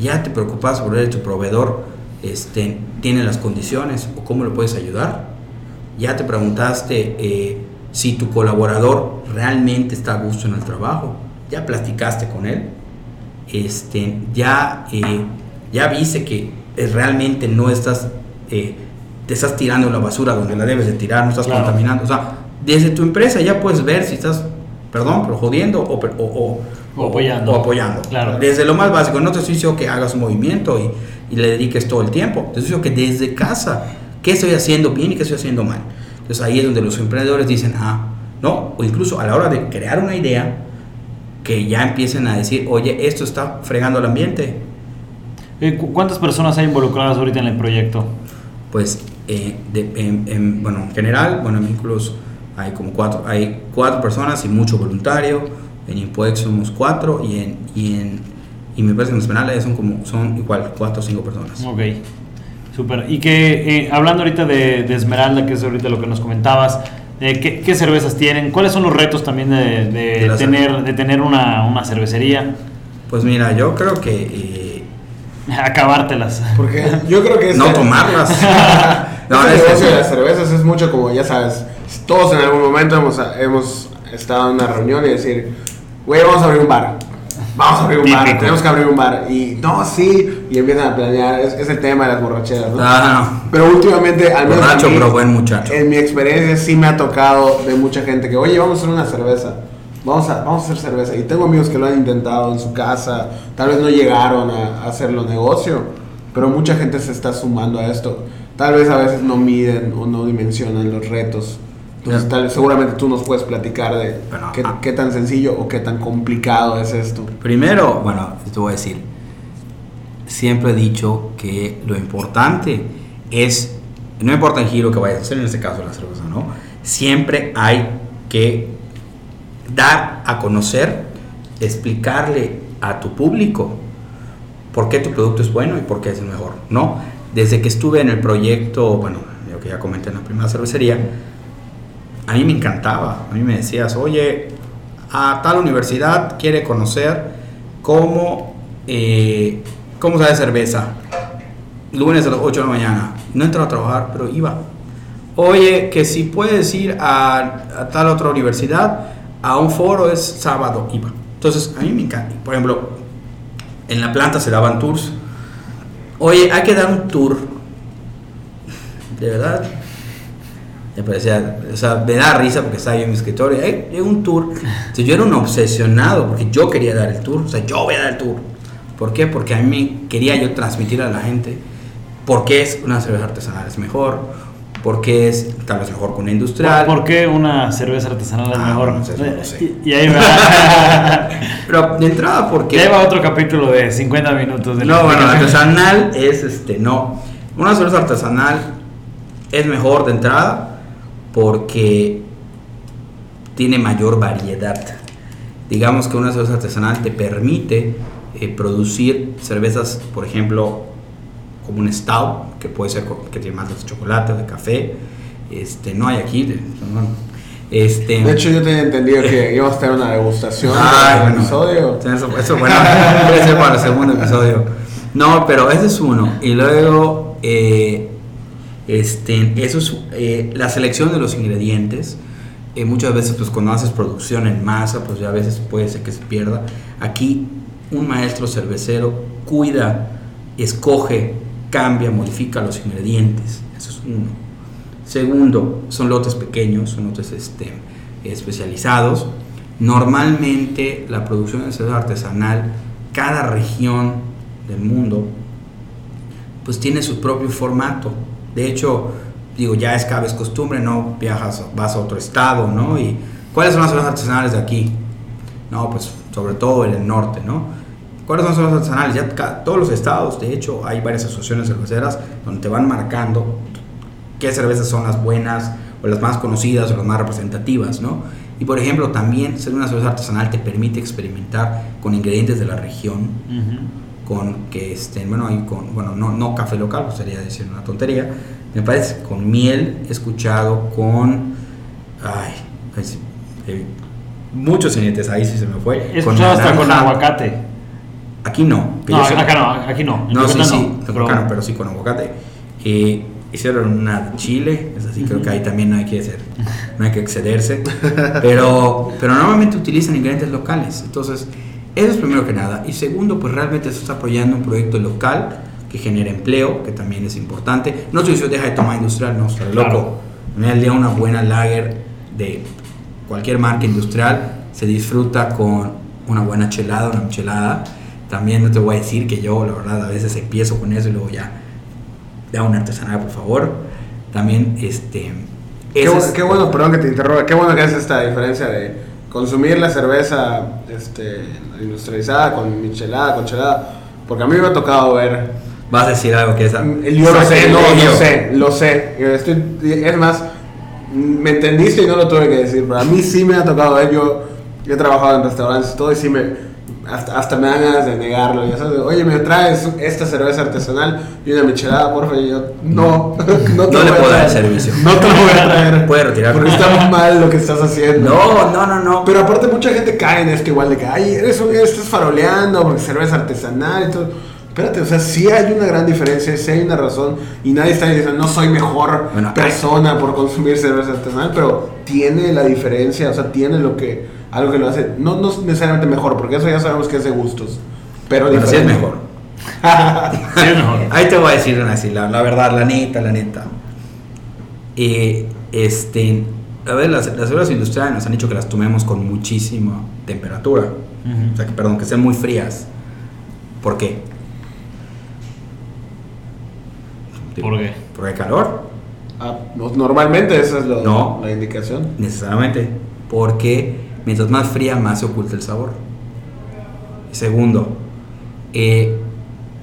ya te preocupas por ver tu proveedor este, tiene las condiciones o cómo lo puedes ayudar. Ya te preguntaste eh, si tu colaborador realmente está a gusto en el trabajo. Ya platicaste con él. Este, ya, eh, ya viste que realmente no estás, eh, te estás tirando la basura donde la debes de tirar, no estás contaminando. O sea, desde tu empresa ya puedes ver si estás, perdón, pero jodiendo o, o, o apoyando. O apoyando. Claro. Desde lo más básico, no te estoy diciendo que hagas un movimiento y y le dediques todo el tiempo. Te digo que desde casa, ¿qué estoy haciendo bien y qué estoy haciendo mal? Entonces ahí es donde los emprendedores dicen, ah, no, o incluso a la hora de crear una idea, que ya empiecen a decir, oye, esto está fregando el ambiente. Eh, ¿Cuántas personas hay involucradas ahorita en el proyecto? Pues, eh, en, bueno, en general, bueno, en vínculos hay como cuatro, hay cuatro personas y mucho voluntario, en Impuex somos cuatro y en, y en y me parece que en Esmeralda son como son igual cuatro o cinco personas. Ok, súper. Y que eh, hablando ahorita de, Esmeralda, que es ahorita lo que nos comentabas, eh, ¿qué, cervezas tienen? ¿Cuáles son los retos también de, tener, de tener una, cervecería? Pues mira, yo creo que... Eh, Acabártelas. Porque yo creo que es... no tomarlas. no, el negocio de las cervezas es mucho como, ya sabes, todos en algún momento hemos, hemos estado en una reunión y decir, güey, vamos a abrir un bar vamos a abrir un bar, tenemos que abrir un bar. Y no, sí, y empiezan a planear, es, el tema de las borracheras, ¿no? Ah, Pero últimamente, al menos. Borracho, pero buen muchacho. En mi experiencia, sí me ha tocado de mucha gente que, oye, vamos a hacer una cerveza. Vamos a, vamos a hacer cerveza. Y tengo amigos que lo han intentado en su casa, tal vez no llegaron a, a hacerlo negocio, pero mucha gente se está sumando a esto. Tal vez a veces no miden o no dimensionan los retos entonces, seguramente tú nos puedes platicar de ah. qué, tan sencillo o qué tan complicado es esto. Primero, bueno, te voy a decir, siempre he dicho que lo importante es, no importa el giro que vayas a hacer, en este caso la cerveza, ¿no? Siempre hay que dar a conocer, explicarle a tu público por qué tu producto es bueno y por qué es el mejor, ¿no? Desde que estuve en el proyecto, bueno, lo que ya comenté en la primera cervecería, a mí me encantaba. A mí me decías, oye, a tal universidad quiere conocer cómo, eh, cómo sabe cerveza. Lunes a las 8 de la mañana. No entraba a trabajar, pero iba. Oye, que si puedes ir a, a tal otra universidad, a un foro es sábado, iba. Entonces, a mí me encanta. Por ejemplo, en la planta se daban tours. Oye, hay que dar un tour. De verdad. Me parecía, o sea, me da risa porque estaba yo en mi escritorio. Hay, hay un tour. Entonces, yo era un obsesionado porque yo quería dar el tour. O sea, yo voy a dar el tour. ¿Por qué? Porque a mí quería yo transmitir a la gente por qué es una cerveza artesanal es mejor, por qué es tal vez mejor que una industrial. ¿Por qué una cerveza artesanal es Ah, mejor? no sé. y, y ahí va. Pero de entrada, porque. Ya va otro capítulo de 50 minutos de No, bueno, artesanal es este, no. Una cerveza artesanal es mejor de entrada porque tiene mayor variedad. Digamos que una cerveza artesanal te permite eh, producir cervezas, por ejemplo, como un stout, que puede ser que tiene más de chocolate, de café. Este, no hay aquí. este, De hecho, yo tenía entendido que íbamos a tener una degustación Ay, en el bueno. episodio. Eso, eso bueno, puede ser para el segundo episodio. No, pero ese es uno. Y luego, eh, este, eso es eh, la selección de los ingredientes. Eh, muchas veces, pues cuando haces producción en masa, pues ya a veces puede ser que se pierda. Aquí, un maestro cervecero cuida, escoge, cambia, modifica los ingredientes. Eso es uno. Segundo, son lotes pequeños, son lotes este, especializados. Normalmente la producción de cerveza artesanal, cada región del mundo, pues tiene su propio formato. De hecho, digo, ya es cada vez costumbre, ¿no? Viajas, vas a otro estado, ¿no? Y ¿cuáles son las cervezas artesanales de aquí? No, pues sobre todo en el norte, ¿no? ¿Cuáles son las cervezas artesanales? Ya todos los estados, de hecho, hay varias asociaciones cerveceras donde te van marcando qué cervezas son las buenas o las más conocidas o las más representativas, ¿no? Y por ejemplo, también ser una cerveza artesanal te permite experimentar con ingredientes de la región, Ujú. Con que estén, bueno, hay con, bueno, no, no café local, pues sería decir una tontería, me parece, con miel, escuchado con, ay, sí, eh, muchos ingredientes, ahí sí se me fue. He escuchado hasta con aguacate. Aquí no. No, sepa. acá no, aquí no. En No, sí, sí, no, tampoco no, pero sí con aguacate. Eh, hicieron una chile, es así, creo que ahí también no hay que hacer, no hay que excederse. Pero, pero normalmente utilizan ingredientes locales. Entonces, eso es primero que nada. Y segundo, pues realmente se está apoyando un proyecto local que genera empleo, que también es importante. No estoy diciendo deja de tomar industrial, no, está Claro. loco. Del día una buena lager de cualquier marca industrial se disfruta con una buena chelada, una michelada. También no te voy a decir que yo, la verdad, a veces empiezo con eso y luego ya, da una artesanal, por favor. También, este... Qué, es- qué bueno, perdón que te interrumpa, qué bueno que haces esta diferencia de consumir la cerveza este, industrializada con michelada, con chelada, porque a mí me ha tocado ver Vas a decir algo que es... Yo lo sé, no, lo sé, lo sé. Estoy- es más, me entendiste y no lo tuve que decir, pero a mí sí me ha tocado ver. Yo, yo he trabajado en restaurantes y todo, y sí me. Hasta, hasta me dan ganas de negarlo. Ya sabes, oye, me traes esta cerveza artesanal y una michelada, porfa. Y yo, no, no te No le puedo dar el servicio. No te lo voy a traer. Puede retirar. Porque está mal lo que estás haciendo. No, no, no, no. Pero aparte mucha gente cae en esto igual de que, ay, eres un- estás faroleando porque cerveza artesanal y todo. Espérate, o sea, sí hay una gran diferencia, sí hay una razón y nadie está diciendo, no soy mejor Bueno, persona por consumir cerveza artesanal, pero tiene la diferencia, o sea, tiene lo que, algo que lo hace, no, no necesariamente mejor, porque eso ya sabemos que es de gustos, pero Pero sí es mejor. Sí, es mejor. Ahí te voy a decir una así, la, la verdad, la neta, la neta. Eh, este, a ver, las, las cervezas industriales nos han dicho que las tomemos con muchísima temperatura. O sea, que, perdón, que sean muy frías. ¿Por qué? ¿Por qué? Porque hay calor, Ah, no- normalmente esa es lo- No. la indicación. necesariamente. Porque mientras más fría, más se oculta el sabor. Segundo, eh,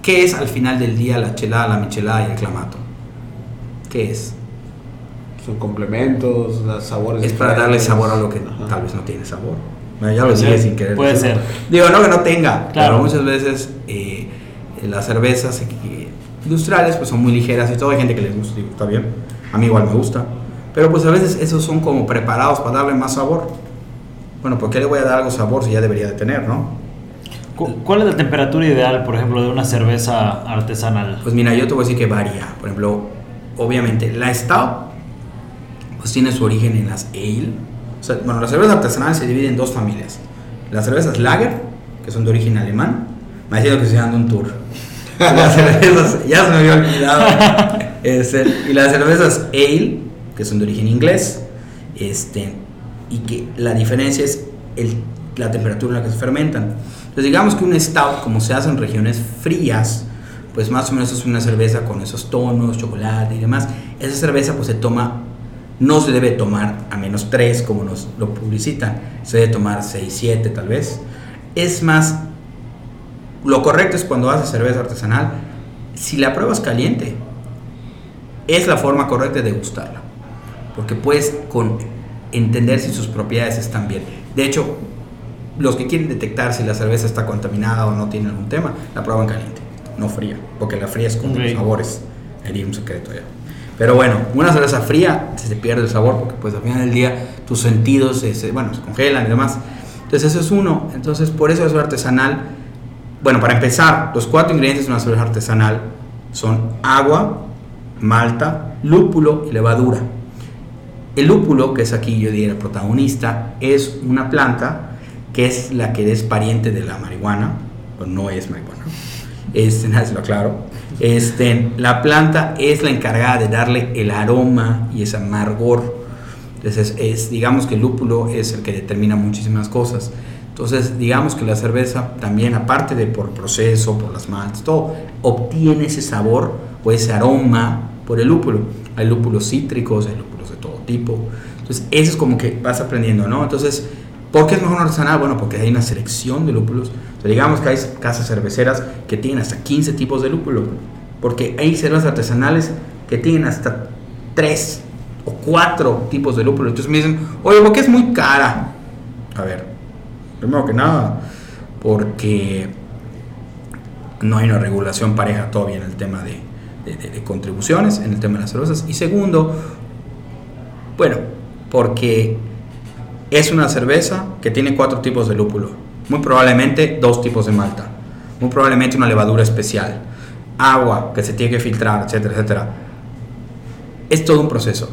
¿qué es al final del día la chelada, la michelada y el clamato? ¿Qué es? Son complementos, los sabores. Es para darle sabor a lo que Ajá. tal vez no tiene sabor. Bueno, ya lo dije sin querer. puede decirlo. ser. Digo, no que no tenga, Claro. pero muchas veces eh, las cervezas eh, industriales pues son muy ligeras y todo. Hay gente que les gusta, digo, está bien. A mí igual me gusta. Pero pues a veces esos son como preparados para darle más sabor. Bueno, ¿por qué le voy a dar algo sabor si ya debería de tener, no? ¿Cuál es la temperatura ideal, por ejemplo, de una cerveza artesanal? Pues mira, yo te voy a decir que varía. Por ejemplo, obviamente la stout pues tiene su origen en las ale. O sea, bueno, las cervezas artesanales se dividen en dos familias. Las cervezas lager, que son de origen alemán. Me ha que se llaman un tour. las cervezas, ya se me había olvidado. y las cervezas ale, que son de origen inglés. Este, y que la diferencia es el, la temperatura en la que se fermentan. Entonces digamos que un stout, como se hace en regiones frías, pues más o menos es una cerveza con esos tonos, chocolate y demás. Esa cerveza pues se toma, no se debe tomar a menos 3 como nos lo publicitan, se debe tomar 6, 7 tal vez. Es más, lo correcto es cuando haces cerveza artesanal, si la pruebas caliente, es la forma correcta de gustarla. Porque puedes con entender si sus propiedades están bien. De hecho, los que quieren detectar si la cerveza está contaminada o no tiene algún tema, la prueban caliente, no fría, porque la fría es con los sabores. Hay un secreto ya. Pero bueno, una cerveza fría se pierde el sabor porque pues al final del día tus sentidos se, bueno, se congelan y demás. Entonces eso es uno. Entonces por eso es artesanal. Bueno, para empezar, los cuatro ingredientes de una cerveza artesanal son agua, malta, lúpulo y levadura. El lúpulo, que es aquí yo diría el protagonista, es una planta que es la que es pariente de la marihuana, pero no es marihuana. Este, nada, se lo aclaro. Este, la planta es la encargada de darle el aroma y ese amargor. Entonces, es, digamos que el lúpulo es el que determina muchísimas cosas. Entonces, digamos que la cerveza también, aparte de por proceso, por las maltas, todo, obtiene ese sabor o ese aroma por el lúpulo. Hay lúpulos cítricos, hay lúpulos todo tipo. Entonces, eso es como que vas aprendiendo, ¿no? Entonces, ¿por qué es mejor artesanal? Bueno, porque hay una selección de lúpulos. digamos que hay casas cerveceras que tienen hasta 15 tipos de lúpulo. Porque hay cervezas artesanales que tienen hasta 3 o 4 tipos de lúpulo. Entonces me dicen, oye, ¿por qué es muy cara? A ver, primero que nada, porque no hay una regulación pareja todavía en el tema de, de, contribuciones en el tema de las cervezas. Y segundo, bueno, porque es una cerveza que tiene cuatro tipos de lúpulo. Muy probablemente dos tipos de malta. Muy probablemente una levadura especial. Agua que se tiene que filtrar, etcétera, etcétera. Es todo un proceso.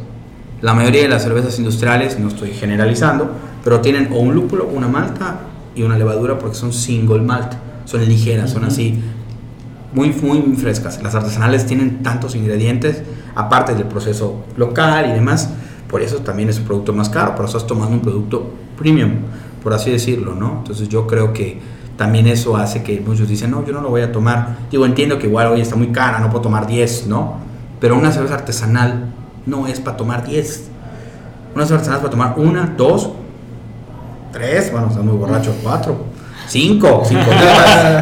La mayoría de las cervezas industriales, no estoy generalizando, pero tienen o un lúpulo, una malta y una levadura porque son single malt. Son ligeras, son así muy, muy, frescas. Las artesanales tienen tantos ingredientes, aparte del proceso local y demás, por eso también es un producto más caro, pero estás tomando un producto premium, por así decirlo, ¿no? Entonces yo creo que también eso hace que muchos dicen, no, yo no lo voy a tomar. Digo, entiendo que igual hoy está muy cara, no puedo tomar 10, ¿no? Pero una cerveza artesanal no es para tomar 10. Una cerveza artesanal es para tomar una, dos, tres, bueno, está muy borracho, cuatro Cinco, cinco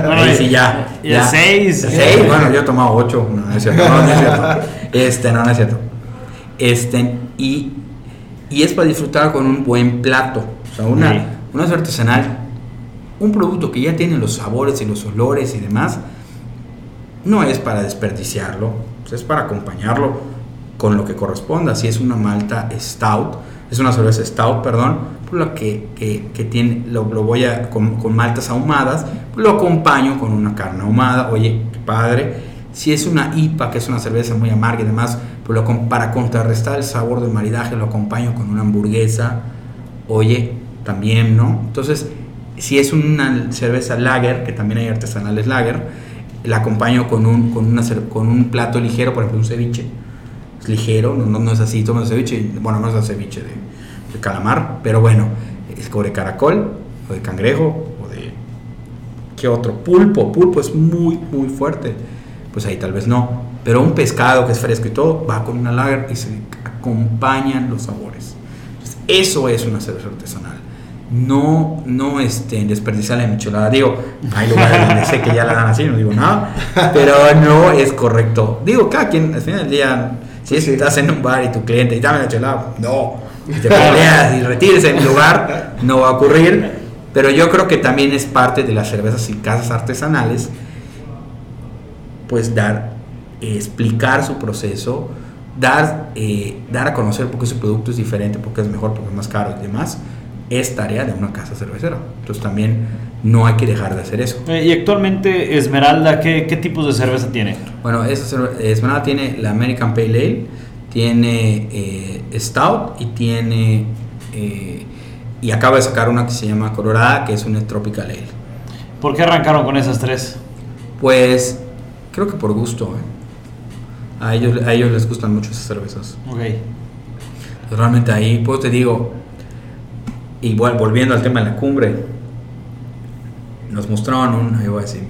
bueno, sí, ya. Y ya. seis. Seis, bueno, yo he tomado ocho. No, es cierto. No, no es cierto. Este, no, no es cierto. Este, y, y es para disfrutar con un buen plato. O sea, una, una artesanal, un producto que ya tiene los sabores y los olores y demás, no es para desperdiciarlo, es para acompañarlo con lo que corresponda. Si es una malta stout, es una cerveza stout, perdón, lo que, que, tiene, lo, voy a, con, maltas ahumadas, lo acompaño con una carne ahumada, oye, qué padre. Si es una IPA, que es una cerveza muy amarga y demás, lo, para contrarrestar el sabor del maridaje lo acompaño con una hamburguesa, oye, también, ¿no? Entonces, si es una cerveza lager, que también hay artesanales lager, la acompaño con un, con, una, con un plato ligero, por ejemplo, un ceviche. Es ligero, no, no, es así, toma ceviche, bueno, no es el ceviche de de calamar, pero bueno, es de caracol, o de cangrejo, o de... ¿Qué otro? Pulpo, pulpo es muy, muy fuerte. Pues ahí tal vez no. Pero un pescado que es fresco y todo, va con una lager y se acompañan los sabores. eso es una cerveza artesanal. No, no este, desperdiciar la michelada. Digo, hay lugares donde sé que ya la dan así, no digo nada, pero no es correcto. Digo, cada quien, al final del día, si estás en un bar y tu cliente y dame la chelada, no, y te peleas y retires en lugar, no va a ocurrir. Pero yo creo que también es parte de las cervezas y casas artesanales, pues dar, explicar su proceso, dar, eh, dar a conocer por qué su producto es diferente, porque es mejor, porque es más caro y demás, es tarea de una casa cervecera. Entonces también no hay que dejar de hacer eso. Eh, y actualmente Esmeralda, ¿qué, qué tipos de cerveza tiene? Bueno, esa Esmeralda tiene la American Pale Ale, tiene eh, Stout y tiene... eh, y acaba de sacar una que se llama Colorada, que es una Tropical Ale. ¿Por qué arrancaron con esas tres? Pues creo que por gusto. ¿eh? A, ellos, a ellos les gustan mucho esas cervezas. Ok. Realmente ahí, pues te digo, igual volviendo al tema de la cumbre, nos mostraron un, yo voy a decir,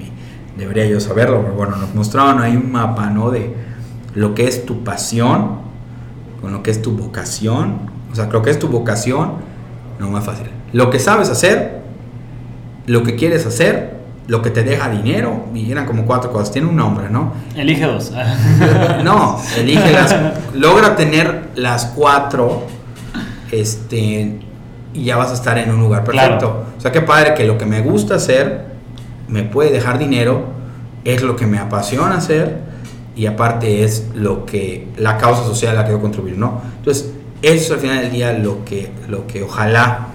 debería yo saberlo, pero bueno, nos mostraron ahí un mapa, ¿no? De lo que es tu pasión, con lo que es tu vocación, o sea, lo que es tu vocación, no más fácil. Lo que sabes hacer, lo que quieres hacer, lo que te deja dinero, y eran como cuatro cosas, tiene un nombre, ¿no? Elige dos. No, elige las. logra tener las cuatro. Este. Y ya vas a estar en un lugar perfecto. Claro. O sea, qué padre que lo que me gusta hacer me puede dejar dinero, es lo que me apasiona hacer y aparte es lo que la causa social a la que yo contribuir, ¿no? Entonces, eso es al final del día lo que, lo que ojalá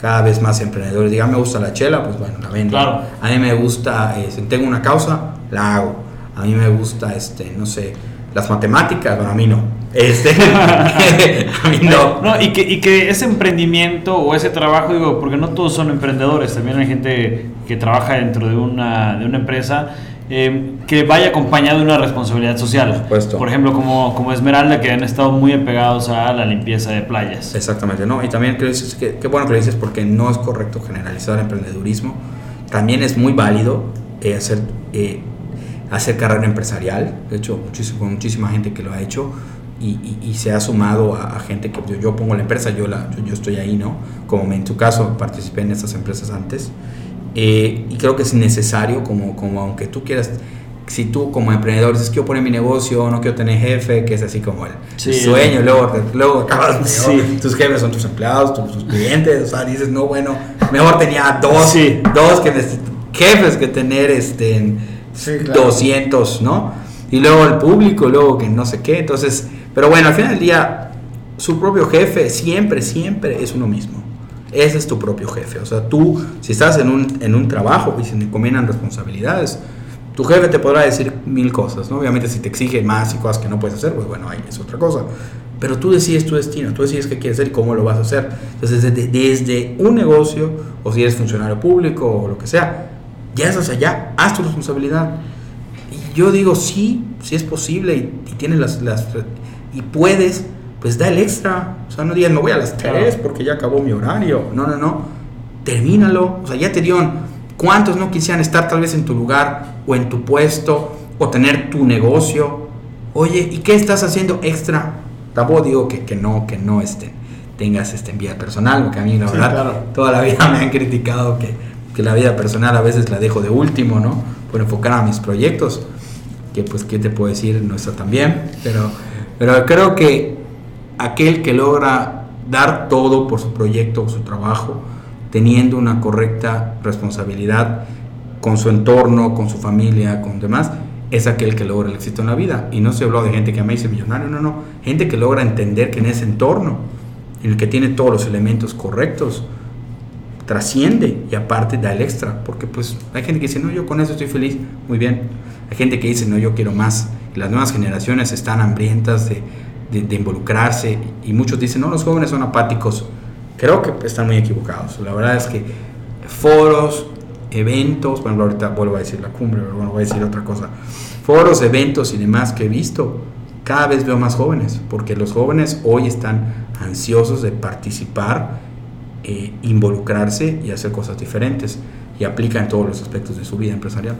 cada vez más emprendedores digan, me gusta la chela, pues bueno, la vendo. Claro. A mí me gusta, eh, si tengo una causa, la hago. A mí me gusta, este, no sé, las matemáticas, bueno, a mí no. Este, a mí no. No, y que, y que ese emprendimiento o ese trabajo, digo, porque no todos son emprendedores, también hay gente que trabaja dentro de una, de una empresa eh, que vaya acompañado de una responsabilidad social. Por supuesto. Por ejemplo, como, como Esmeralda, que han estado muy apegados a la limpieza de playas. Exactamente, ¿no? Y también creo que, que- qué bueno que lo dices porque no es correcto generalizar el emprendedurismo. También es muy válido eh, hacer, eh, hacer carrera empresarial. De hecho, muchísimo, muchísima gente que lo ha hecho y, y- y se ha sumado a, a gente que yo, yo pongo la empresa, yo, la, yo, yo estoy ahí, ¿no? Como en tu caso, participé en estas empresas antes. Eh, y creo que es necesario, como, como aunque tú quieras, si tú como emprendedor dices, quiero poner mi negocio, no quiero tener jefe, que es así como el, Sí. sueño, luego, luego acabas Sí. tus jefes son tus empleados, tus, tus clientes, o sea, dices, no, bueno, mejor tenía dos, Sí. dos que jefes que tener este, claro. 200, ¿no? Y luego el público, luego que no sé qué, entonces, pero bueno, al final del día, su propio jefe siempre, siempre es uno mismo. Ese es tu propio jefe. O sea, tú, si estás en un, en un trabajo y se te encomiendan responsabilidades, tu jefe te podrá decir mil cosas, ¿no? Obviamente si te exige más y cosas que no puedes hacer, pues bueno, ahí es otra cosa. Pero tú decides tu destino, tú decides qué quieres hacer y cómo lo vas a hacer. Entonces, desde, desde un negocio, o si eres funcionario público o lo que sea, ya estás allá, haz tu responsabilidad. Y yo digo, sí, sí es posible y, y tienes las, las... y puedes, pues da el extra. O sea, no digas, me voy a las Claro. 3 porque ya acabó mi horario. No, no, no. Termínalo. O sea, ya te dieron. ¿Cuántos no quisieran estar tal vez en tu lugar o en tu puesto o tener tu negocio? Oye, ¿y qué estás haciendo extra? Tampoco digo que, que no, que no este, tengas este, en vida personal, porque a mí la Sí, verdad claro. toda la vida me han criticado que, que la vida personal a veces la dejo de último, ¿no? Por enfocar a mis proyectos, que pues, ¿qué te puedo decir? No está tan bien, pero, pero creo que aquel que logra dar todo por su proyecto o su trabajo, teniendo una correcta responsabilidad con su entorno, con su familia, con demás, es aquel que logra el éxito en la vida. Y no se habló de gente que me dice millonario, no, no. Gente que logra entender que en ese entorno, en el que tiene todos los elementos correctos, trasciende y aparte da el extra. Porque pues hay gente que dice, no, yo con eso estoy feliz, muy bien. Hay gente que dice, no, yo quiero más. Las nuevas generaciones están hambrientas de, de- involucrarse. Y muchos dicen, no, los jóvenes son apáticos. Creo que están muy equivocados. La verdad es que foros, eventos, bueno, ahorita vuelvo a decir la cumbre, pero bueno, voy a decir otra cosa. Foros, eventos y demás que he visto, cada vez veo más jóvenes, porque los jóvenes hoy están ansiosos de participar, eh, involucrarse y hacer cosas diferentes y aplica en todos los aspectos de su vida empresarial.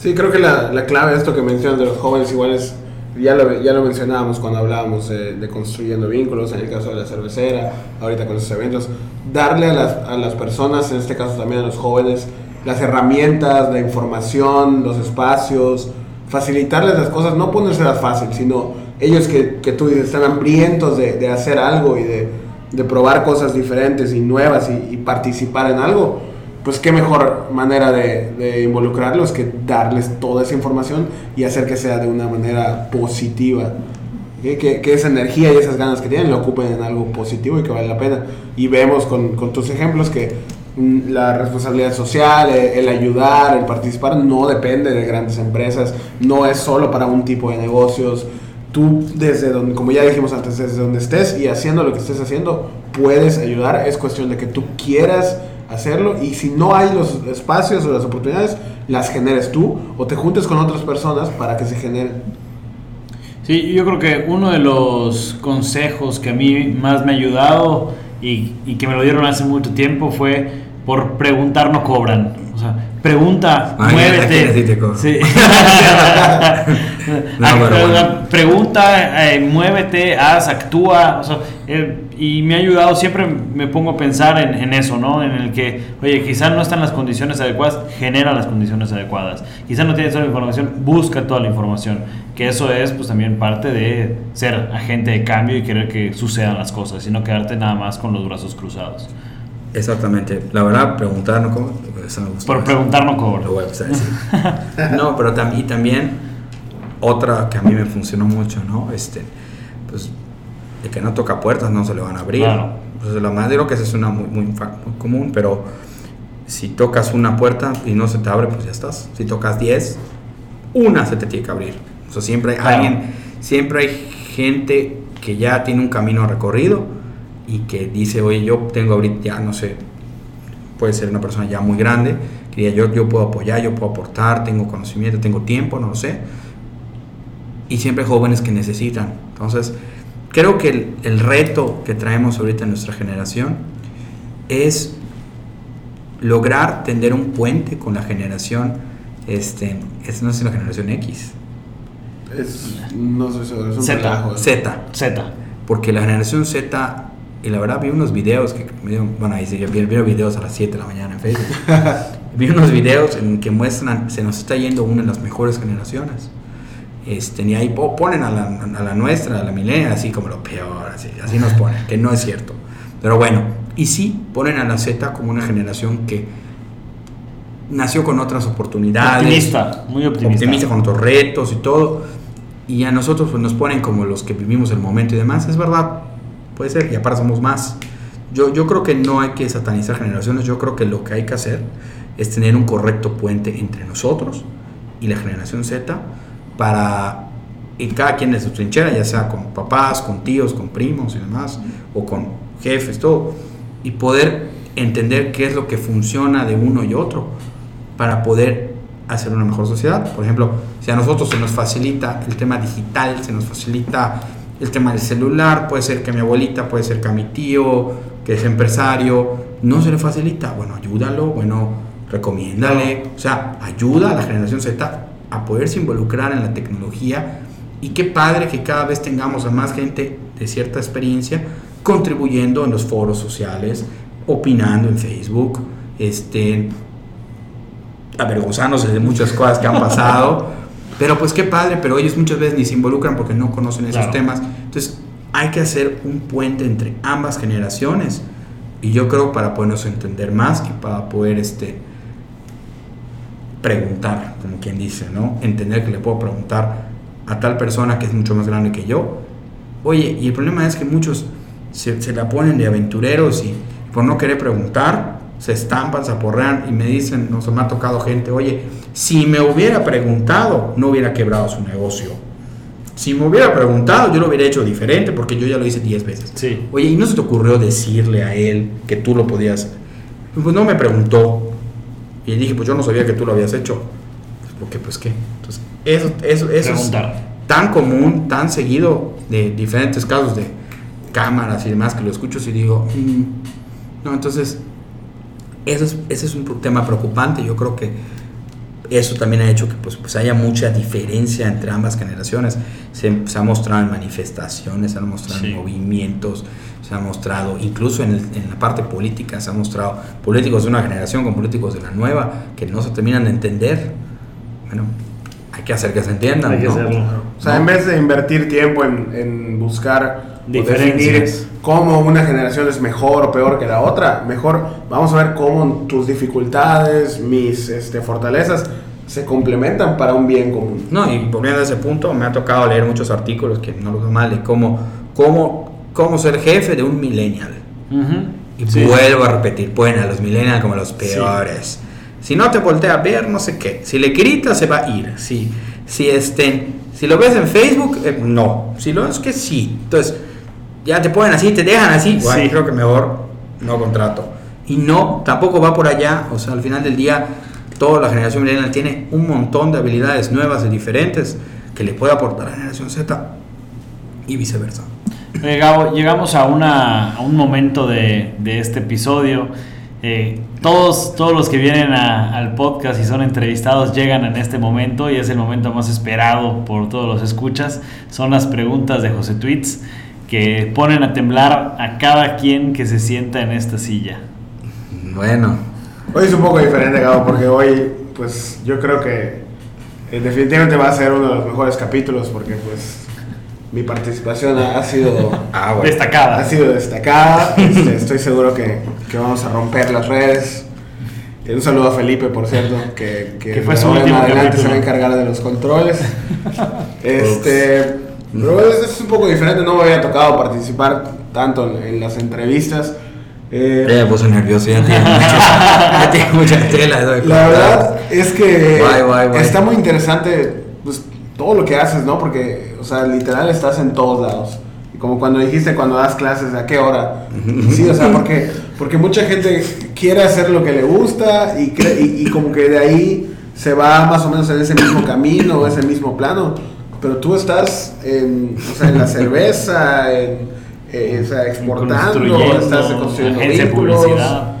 Sí, creo que la, la clave de esto que mencionas de los jóvenes igual es, ya lo, ya lo mencionábamos cuando hablábamos eh, de construyendo vínculos, en el caso de la cervecera, ahorita con esos eventos, darle a las, a las personas, en este caso también a los jóvenes, las herramientas, la información, los espacios, facilitarles las cosas, no ponérselas fácil, sino ellos que, que tú dices están hambrientos de, de hacer algo y de, de probar cosas diferentes y nuevas y, y participar en algo, pues qué mejor manera de, de involucrarlos que darles toda esa información y hacer que sea de una manera positiva. ¿ok? Que, que esa energía y esas ganas que tienen lo ocupen en algo positivo y que vale la pena. Y vemos con, con tus ejemplos que mm, la responsabilidad social, el, el ayudar, el participar no depende de grandes empresas, no es solo para un tipo de negocios. Tú desde donde, como ya dijimos antes, desde donde estés y haciendo lo que estés haciendo, puedes ayudar. Es cuestión de que tú quieras hacerlo y si no hay los espacios o las oportunidades, las generes tú o te juntes con otras personas para que se generen. Sí, yo creo que uno de los consejos que a mí más me ha ayudado y, y que me lo dieron hace mucho tiempo fue por preguntar no cobran. O sea, pregunta, Ay, muévete. sí. No, pero, bueno. Pregunta, eh, muévete, haz, actúa. o sea, eh, y me ha ayudado, siempre me pongo a pensar en, en eso, ¿no? En el que, oye, quizás no están las condiciones adecuadas, genera las condiciones adecuadas. Quizás no tienes toda la información, busca toda la información. Que eso es, pues, también parte de ser agente de cambio y querer que sucedan las cosas, y no quedarte nada más con los brazos cruzados. Exactamente. La verdad, preguntar, ¿no? Eso me gusta Por preguntar no Lo cobro. voy a no, pero tam- y también otra que a mí me funcionó mucho, ¿no? Este, pues, el que no toca puertas no se le van a abrir. Claro. Pues lo más digo que esa es una muy, muy, muy común, pero si tocas una puerta y no se te abre, pues ya estás. Si tocas 10, una se te tiene que abrir. O sea, siempre hay Claro. alguien, siempre hay gente que ya tiene un camino recorrido y que dice, oye, yo tengo ahorita, ya no sé, puede ser una persona ya muy grande, que diga, yo, yo puedo apoyar, yo puedo aportar, tengo conocimiento, tengo tiempo, no lo sé. Y siempre jóvenes que necesitan. Entonces, creo que el, el reto que traemos ahorita en nuestra generación es lograr tender un puente con la generación, este, es, no sé si la generación X, Es, no sé, es un Z. relajo. Z, Z. porque la generación Z, y la verdad vi unos videos que me dieron, bueno, ahí sí, yo vi, vi videos a las 7 de la mañana en Facebook. vi unos videos en que muestran, se nos está yendo una de las mejores generaciones. Este, y ahí po- ponen a la, a la nuestra, a la milenia, así como lo peor, así, así nos ponen, que no es cierto. Pero bueno, y sí ponen a la Z como una generación que nació con otras oportunidades Optimista, muy optimista. optimista con otros retos y todo. Y a nosotros pues, nos ponen como los que vivimos el momento y demás. Es verdad, puede ser, y aparte somos más. Yo, yo creo que no hay que satanizar generaciones. Yo creo que lo que hay que hacer es tener un correcto puente entre nosotros y la generación Z para, y cada quien de su trinchera, ya sea con papás, con tíos, con primos y demás, o con jefes, todo, y poder entender qué es lo que funciona de uno y otro para poder hacer una mejor sociedad. Por ejemplo, si a nosotros se nos facilita el tema digital, se nos facilita el tema del celular, puede ser que a mi abuelita, puede ser que a mi tío, que es empresario, no se le facilita, bueno, ayúdalo, bueno, recomiéndale, o sea, ayuda a la generación Z a poderse involucrar en la tecnología. Y qué padre que cada vez tengamos a más gente de cierta experiencia contribuyendo en los foros sociales, opinando en Facebook, este, avergonzándose de muchas cosas que han pasado. pero pues qué padre, pero ellos muchas veces ni se involucran porque no conocen esos Claro. temas. Entonces hay que hacer un puente entre ambas generaciones. Y yo creo para podernos entender más y para poder este, preguntar, como quien dice, ¿no? Entender que le puedo preguntar a tal persona que es mucho más grande que yo. Oye, y el problema es que muchos se, se la ponen de aventureros y por no querer preguntar, se estampan, se aporrean y me dicen, no se me ha tocado gente, oye, si me hubiera preguntado, no hubiera quebrado su negocio. Si me hubiera preguntado, yo lo hubiera hecho diferente porque yo ya lo hice 10 veces. Sí. Oye, ¿y no se te ocurrió decirle a él que tú lo podías? Pues no me preguntó. Y le dije, pues yo no sabía que tú lo habías hecho. Pues, porque, pues, ¿qué? Entonces, eso, eso, eso es tan común, tan seguido de diferentes casos de cámaras y demás que lo escucho y digo, mm, no, entonces, eso es, ese es un tema preocupante. Yo creo que eso también ha hecho que pues, pues haya mucha diferencia entre ambas generaciones. Se, se ha mostrado en manifestaciones, se han mostrado Sí. en movimientos, se ha mostrado, incluso en, el- en la parte política, se ha mostrado políticos de una generación con políticos de la nueva que no se terminan de entender. Bueno, hay que hacer que se entiendan. Hay que ¿no? hacerlo. O sea, en vez de invertir tiempo en, en buscar Diferencias. cómo una generación es mejor o peor que la otra. Mejor vamos a ver cómo tus dificultades, mis este, fortalezas se complementan para un bien común. No, y volviendo a ese punto, me ha tocado leer muchos artículos que no los veo mal de cómo, cómo, cómo ser jefe de un millennial. Ujú. Y Sí. vuelvo a repetir, ponen a los millennials como los peores. Si no te voltea a ver, no sé qué. Si le gritas, se va a ir. Si, si, este, si lo ves en Facebook, eh, no. Si lo ves que sí. Entonces, ya te ponen así, te dejan así. Bueno, Sí. creo que mejor no contrato. Y no, tampoco va por allá. O sea, al final del día, toda la generación millennial tiene un montón de habilidades nuevas y diferentes que le puede aportar a la generación Z y viceversa. Oye, Gabo, llegamos a, una, a un momento de, de este episodio. Eh, todos, todos los que vienen a- al podcast y son entrevistados llegan en este momento y es el momento más esperado por todos los escuchas. Son las preguntas de José Tweets que ponen a temblar a cada quien que se sienta en esta silla. Bueno, Hoy es un poco diferente, Gabo, porque hoy, pues yo creo que eh, definitivamente va a ser uno de los mejores capítulos, porque pues mi participación ha, ha sido ah, bueno. Destacada. ha sido destacada. Este, estoy seguro que, que vamos a romper las redes. Eh, Un saludo a Felipe, por cierto, que, que, Que fue su último adelante se va a encargar de los controles. Este, pero es, un poco diferente, no me había tocado participar tanto en, en las entrevistas. Eh, Ya me puso nervioso, ya tiene mucha, ya tiene mucha tela. La verdad es que Guay, guay, guay. está muy interesante pues, todo lo que haces, ¿no? Porque, o sea, literal estás en todos lados. Y como cuando dijiste cuando das clases, ¿a qué hora? Sí, o sea, porque, porque mucha gente quiere hacer lo que le gusta y, y, y como que de ahí se va más o menos en ese mismo camino, o ese mismo plano. Pero tú estás en, o sea, en la cerveza, en, eh, o sea, exportando, estás construyendo vínculos. publicidad.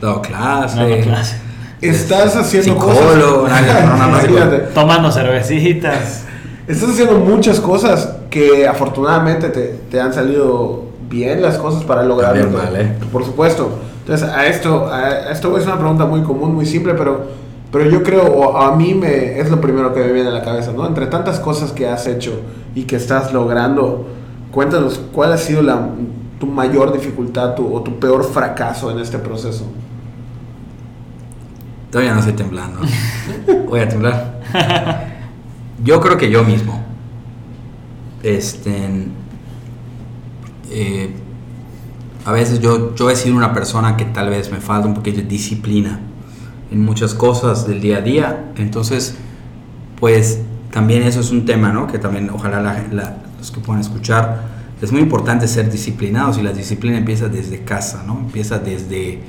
Dado clase. dando clase, Estás haciendo Psicólogo, cosas. no, no, no. Tomando cervecitas. Estás haciendo muchas cosas que afortunadamente te, te han salido bien las cosas para lograrlo. Mal, ¿eh? Por supuesto. Entonces, a esto, a esto es una pregunta muy común, muy simple, pero, pero yo creo, o a mí me, es lo primero que me viene a la cabeza, ¿no? Entre tantas cosas que has hecho y que estás logrando, cuéntanos cuál ha sido la, tu mayor dificultad tu- o tu peor fracaso en este proceso. Todavía no estoy temblando. Voy a temblar. Yo creo que yo mismo. Este. eh, a veces yo, yo he sido una persona que tal vez me falta un poquito de disciplina en muchas cosas del día a día. Entonces, pues también eso es un tema, ¿no? Que también ojalá los que puedan escuchar. Es muy importante ser disciplinados y la disciplina empieza desde casa, ¿no? Empieza desde,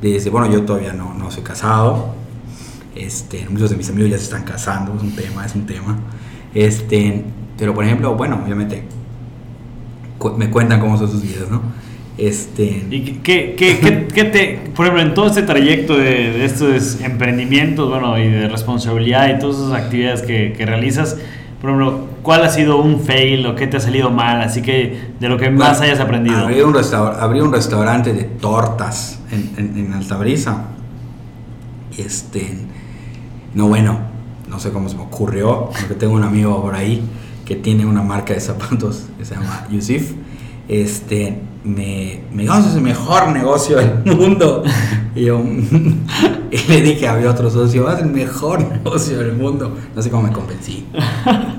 desde bueno, yo todavía no, no soy casado. Este, muchos de mis amigos ya se están casando, es un tema, es un tema. Este, pero por ejemplo, bueno, obviamente me cuentan cómo son sus vidas, ¿no? Este, ¿Y qué, qué, qué- qué te, por ejemplo, en todo este trayecto de, de estos emprendimientos, bueno, y de responsabilidad y todas esas actividades que, que realizas, por ejemplo, ¿cuál ha sido un fail o qué te ha salido mal? Así que de lo que más hayas aprendido. Abrí un, abrí un restaurante de tortas en, en, en Altabrisa. Este, no bueno, no sé cómo se me ocurrió, porque tengo un amigo por ahí que tiene una marca de zapatos que se llama Yusif. Este, me, me dijo, "Ese es el mejor negocio del mundo. Y yo, y le dije, había otro socio, es el mejor negocio del mundo. No sé cómo me convencí.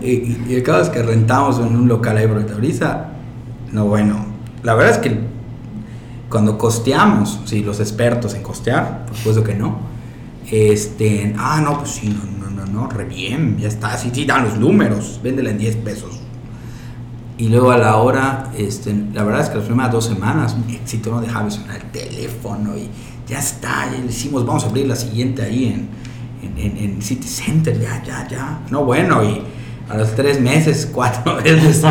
y, y, y el caso es que rentamos en un local ahí por Altabrisa. No, bueno, la verdad es que cuando costeamos, sí, los expertos en costear, por supuesto que no. Este, ah, no, pues sí, no, no, no, no, re bien, ya está, sí, sí, dan los números, véndela en 10 pesos. Y luego a la hora, este, la verdad es que las primeras dos semanas, un éxito, no dejaba de sonar el teléfono y ya está, ya le hicimos, vamos a abrir la siguiente ahí en, en, en- en City Center, ya, ya, ya. No, bueno, y a los tres meses, cuatro veces,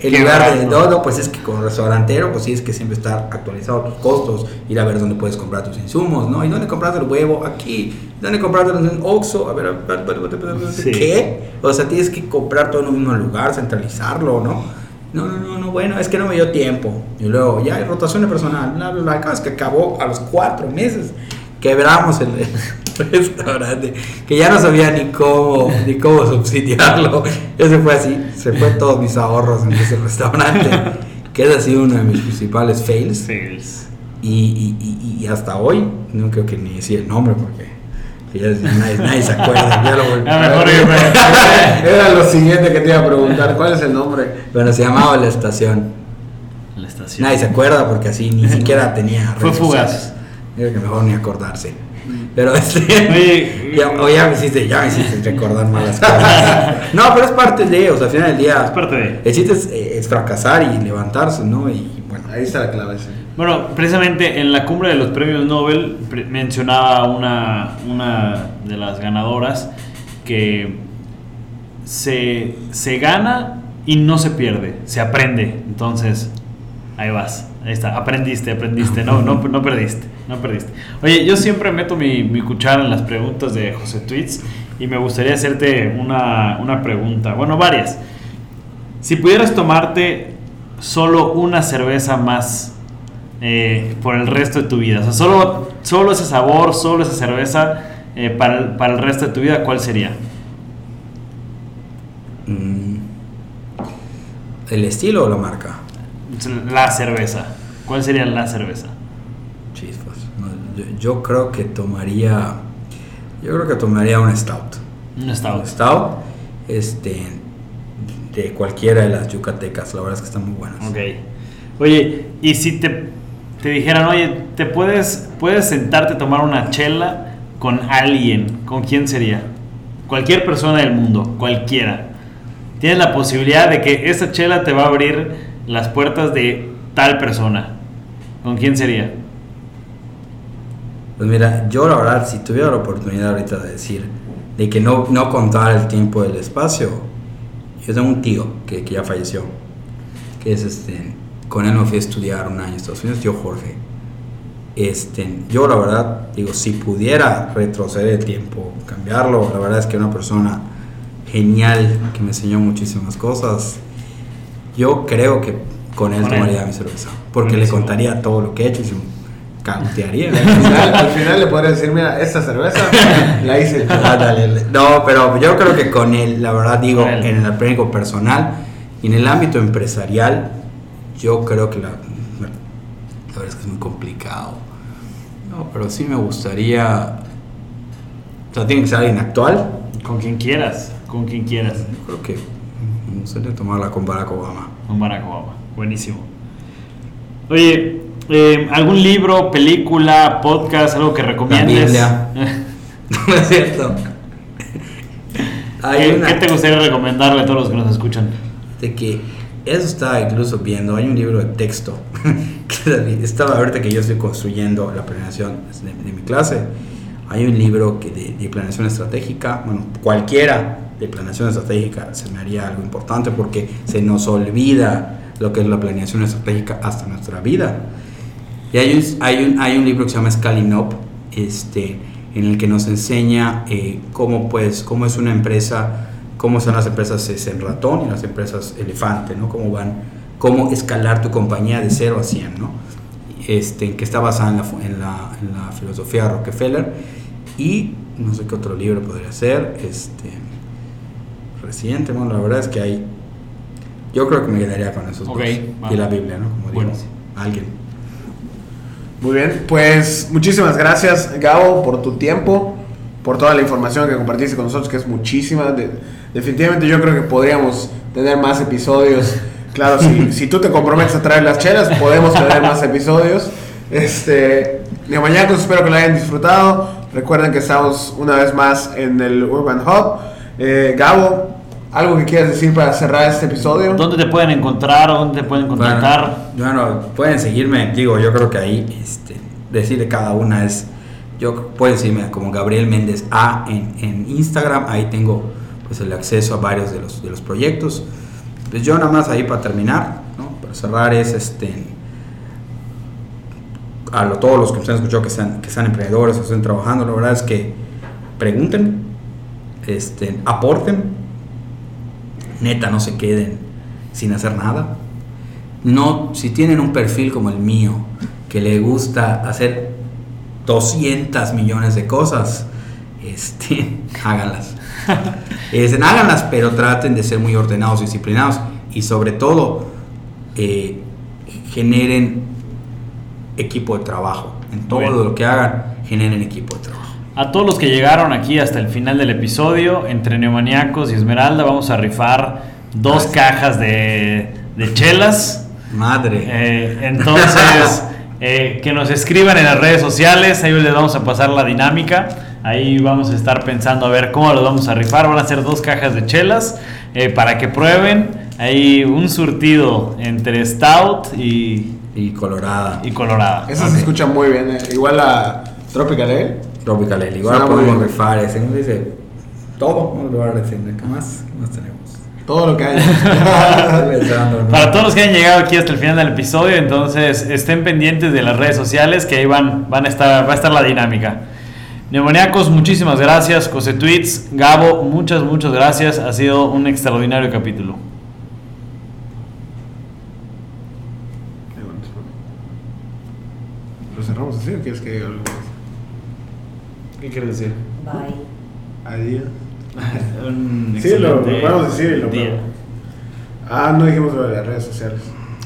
Qué lugar de todo, pues es que como restaurantero, pues sí es que siempre estar actualizado tus costos, ir a ver dónde puedes comprar tus insumos, ¿no? ¿Y dónde compraste el huevo? Aquí. ¿Dónde compraste en Oxxo? A ver, a ver, a ver, a ver, a ver, Sí. ¿qué? O sea, tienes que comprar todo en un mismo lugar, centralizarlo, ¿no? No, no, no, no, bueno, es que no me dio tiempo. Y luego, ya hay rotación de personal, bla, bla, es que acabó a los cuatro meses. Quebramos el, el restaurante, que ya no sabía ni cómo, ni cómo subsidiarlo. Eso fue así, se fue todos mis ahorros en ese restaurante. que ha sido uno de mis principales fails. Fails. Y, y- y- y hasta hoy, no creo que ni decir el nombre porque ya nadie, nadie se acuerda. ya lo volví- A lo mejor yo me- Era lo siguiente que te iba a preguntar. ¿Cuál es el nombre? Bueno, se llamaba La Estación. La estación. Nadie se acuerda porque así ni siquiera tenía. Fue fugaz. Creo que mejor ni acordarse. Pero este. Oye, ya, o ya me hiciste, ya me hiciste recordar malas cosas. No, pero es parte de, o sea, al final del día. Es parte de. El chiste es, eh, es fracasar y levantarse, ¿no? Y bueno. Ahí está la clave. sí. Bueno, precisamente en la cumbre de los premios Nobel mencionaba una, una de las ganadoras que se, se gana y no se pierde, se aprende. Entonces, ahí vas, ahí está, aprendiste, aprendiste, no, no, no perdiste, no perdiste. Oye, yo siempre meto mi, mi cuchara en las preguntas de José Tweets y me gustaría hacerte una, una pregunta, bueno, varias. Si pudieras tomarte solo una cerveza más eh, por el resto de tu vida, o sea, solo, solo ese sabor, solo esa cerveza eh, para, el, para el resto de tu vida, ¿cuál sería? mm, ¿El estilo o la marca? La cerveza. ¿Cuál sería la cerveza? Chispas. No, yo, yo creo que tomaría. Yo creo que tomaría un stout. Un stout. Un stout. Este. De cualquiera de las yucatecas. La verdad es que están muy buenas. Ok. Oye, y si te, te dijeran, oye, te puedes, puedes sentarte a tomar una chela con alguien, ¿con quién sería? Cualquier persona del mundo, cualquiera. Tienes la posibilidad de que esa chela te va a abrir las puertas de tal persona. ¿Con quién sería? Pues mira, yo la verdad, si tuviera la oportunidad ahorita de decir, de que no, no contar el tiempo del espacio, yo tengo un tío que, que ya falleció, que es este, con él me fui a estudiar un año en Estados Unidos, tío Jorge. Este, yo la verdad, digo, si pudiera retroceder el tiempo, cambiarlo, la verdad es que era una persona genial que me enseñó muchísimas cosas. Yo creo que con él Con él. tomaría mi cerveza, porque Buenísimo. le contaría todo lo que he hecho y se cagotearía. Al final, al final le podrías decir, mira, esta cerveza la hice yo. Ah, dale. No, pero yo creo que con él, la verdad digo, en el aprendizaje personal y en el ámbito empresarial, yo creo que la, bueno, la verdad es que es muy complicado. No, pero sí me gustaría, o sea, tiene que ser alguien actual. Con quien quieras, con quien quieras. Yo creo que me gustaría tomarla con Barack Obama. Con Barack Obama. Buenísimo. Oye, eh, ¿algún libro, película, podcast, algo que recomiendes? Biblia. No es cierto. Hay ¿Qué, una- qué te gustaría recomendarle a todos los que nos escuchan? de que eso estaba incluso viendo, hay un libro de texto, que estaba ahorita que yo estoy construyendo la planeación de, de mi clase, hay un libro que de, de planeación estratégica, bueno, cualquiera de planeación estratégica se me haría algo importante porque se nos olvida lo que es la planeación estratégica hasta nuestra vida. Y hay un, hay un, hay un libro que se llama Scaling Up, este, en el que nos enseña eh, cómo, pues, cómo es una empresa, cómo son las empresas es en ratón y las empresas elefante, ¿no? Cómo van, cómo escalar tu compañía de 0 a 100, ¿no? Este, que está basada en la, en la, en la filosofía de Rockefeller y no sé qué otro libro podría ser, este, reciente, bueno, la verdad es que hay, yo creo que me quedaría con esos Ok, dos. y la Biblia, ¿no? Como digo, alguien. Muy bien, pues muchísimas gracias Gabo por tu tiempo, por toda la información que compartiste con nosotros, que es muchísima. De- definitivamente yo creo que podríamos tener más episodios. Claro, si, si tú te comprometes a traer las chelas, podemos tener más episodios. Este, Neomañacos, espero que lo hayan disfrutado. Recuerden que estamos una vez más en el Urban Hub. Eh, Gabo, ¿algo que quieras decir para cerrar este episodio? ¿Dónde te pueden encontrar o dónde te pueden contactar? Bueno, bueno, pueden seguirme, digo, yo creo que ahí este, decirle cada una es, yo pueden seguirme como Gabriel Méndez A en, en Instagram, ahí tengo pues el acceso a varios de los, de los proyectos. Pues yo nada más ahí para terminar, para cerrar es este a lo- todos los que ustedes han escuchado que sean, que sean emprendedores o estén trabajando, la verdad es que pregunten, este, aporten, neta, no se queden sin hacer nada. No, si tienen un perfil como el mío, que le gusta hacer 200 millones de cosas, este, háganlas. Este, háganlas, pero traten de ser muy ordenados y disciplinados. Y sobre todo, eh, generen equipo de trabajo. En todo lo que hagan, generen equipo de trabajo. A todos los que llegaron aquí hasta el final del episodio, entre Neomaniacos y Esmeralda, vamos a rifar dos cajas de, de chelas. Madre. Eh, entonces, eh, que nos escriban en las redes sociales, ahí les vamos a pasar la dinámica. Ahí vamos a estar pensando a ver cómo los vamos a rifar. Van a ser dos cajas de chelas eh, para que prueben. Ahí un surtido entre Stout y, y colorada. y Colorada. Esa se escucha muy bien. eh. Igual a Tropical Ale. Tropical Ale. Igual Suena podemos rifar ese. Uno dice todo. Vamos a. ¿Qué más? ¿Qué más tenemos? Todo lo que hay. Para todos los que han llegado aquí hasta el final del episodio, entonces estén pendientes de las redes sociales que ahí van, van a estar, va a estar la dinámica. Neumoniacos, muchísimas gracias. José Tweets, Gabo, muchas, muchas gracias. Ha sido un extraordinario capítulo. ¿Lo cerramos así o quieres que diga algo más? ¿Qué quieres decir? Bye. Adiós. un Sí, lo- lo podemos decir y lo día. podemos- Ah, no dijimos lo de las redes sociales.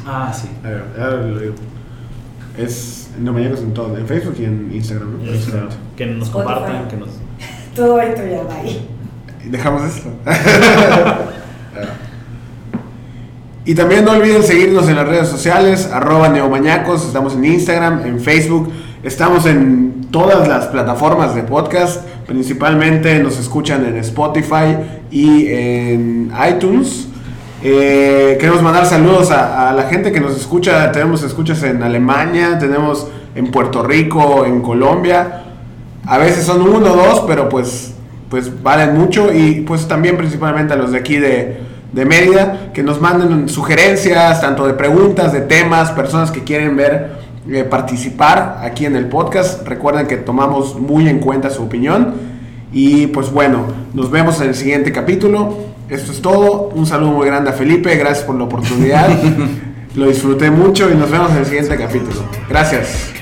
Ah, sí. A ver, ahora lo digo. Es no mañanas en todo, en Facebook y en Instagram. ¿no? Que nos Spotify. compartan, que nos... Todo esto ya bye. Dejamos esto. y también no olviden seguirnos en las redes sociales, arroba neomañacos, estamos en Instagram, en Facebook, estamos en todas las plataformas de podcast, principalmente nos escuchan en Spotify y en iTunes. Eh, queremos mandar saludos a, la gente que nos escucha, tenemos escuchas en Alemania, tenemos en Puerto Rico, en Colombia. A veces son uno o dos, pero pues, pues valen mucho. Y pues también principalmente a los de aquí de, de Mérida, que nos manden sugerencias, tanto de preguntas, de temas, personas que quieren ver eh, participar aquí en el podcast. Recuerden que tomamos muy en cuenta su opinión. Y pues bueno, nos vemos en el siguiente capítulo. Esto es todo. Un saludo muy grande a Felipe. Gracias por la oportunidad. Lo disfruté mucho y nos vemos en el siguiente capítulo. Gracias.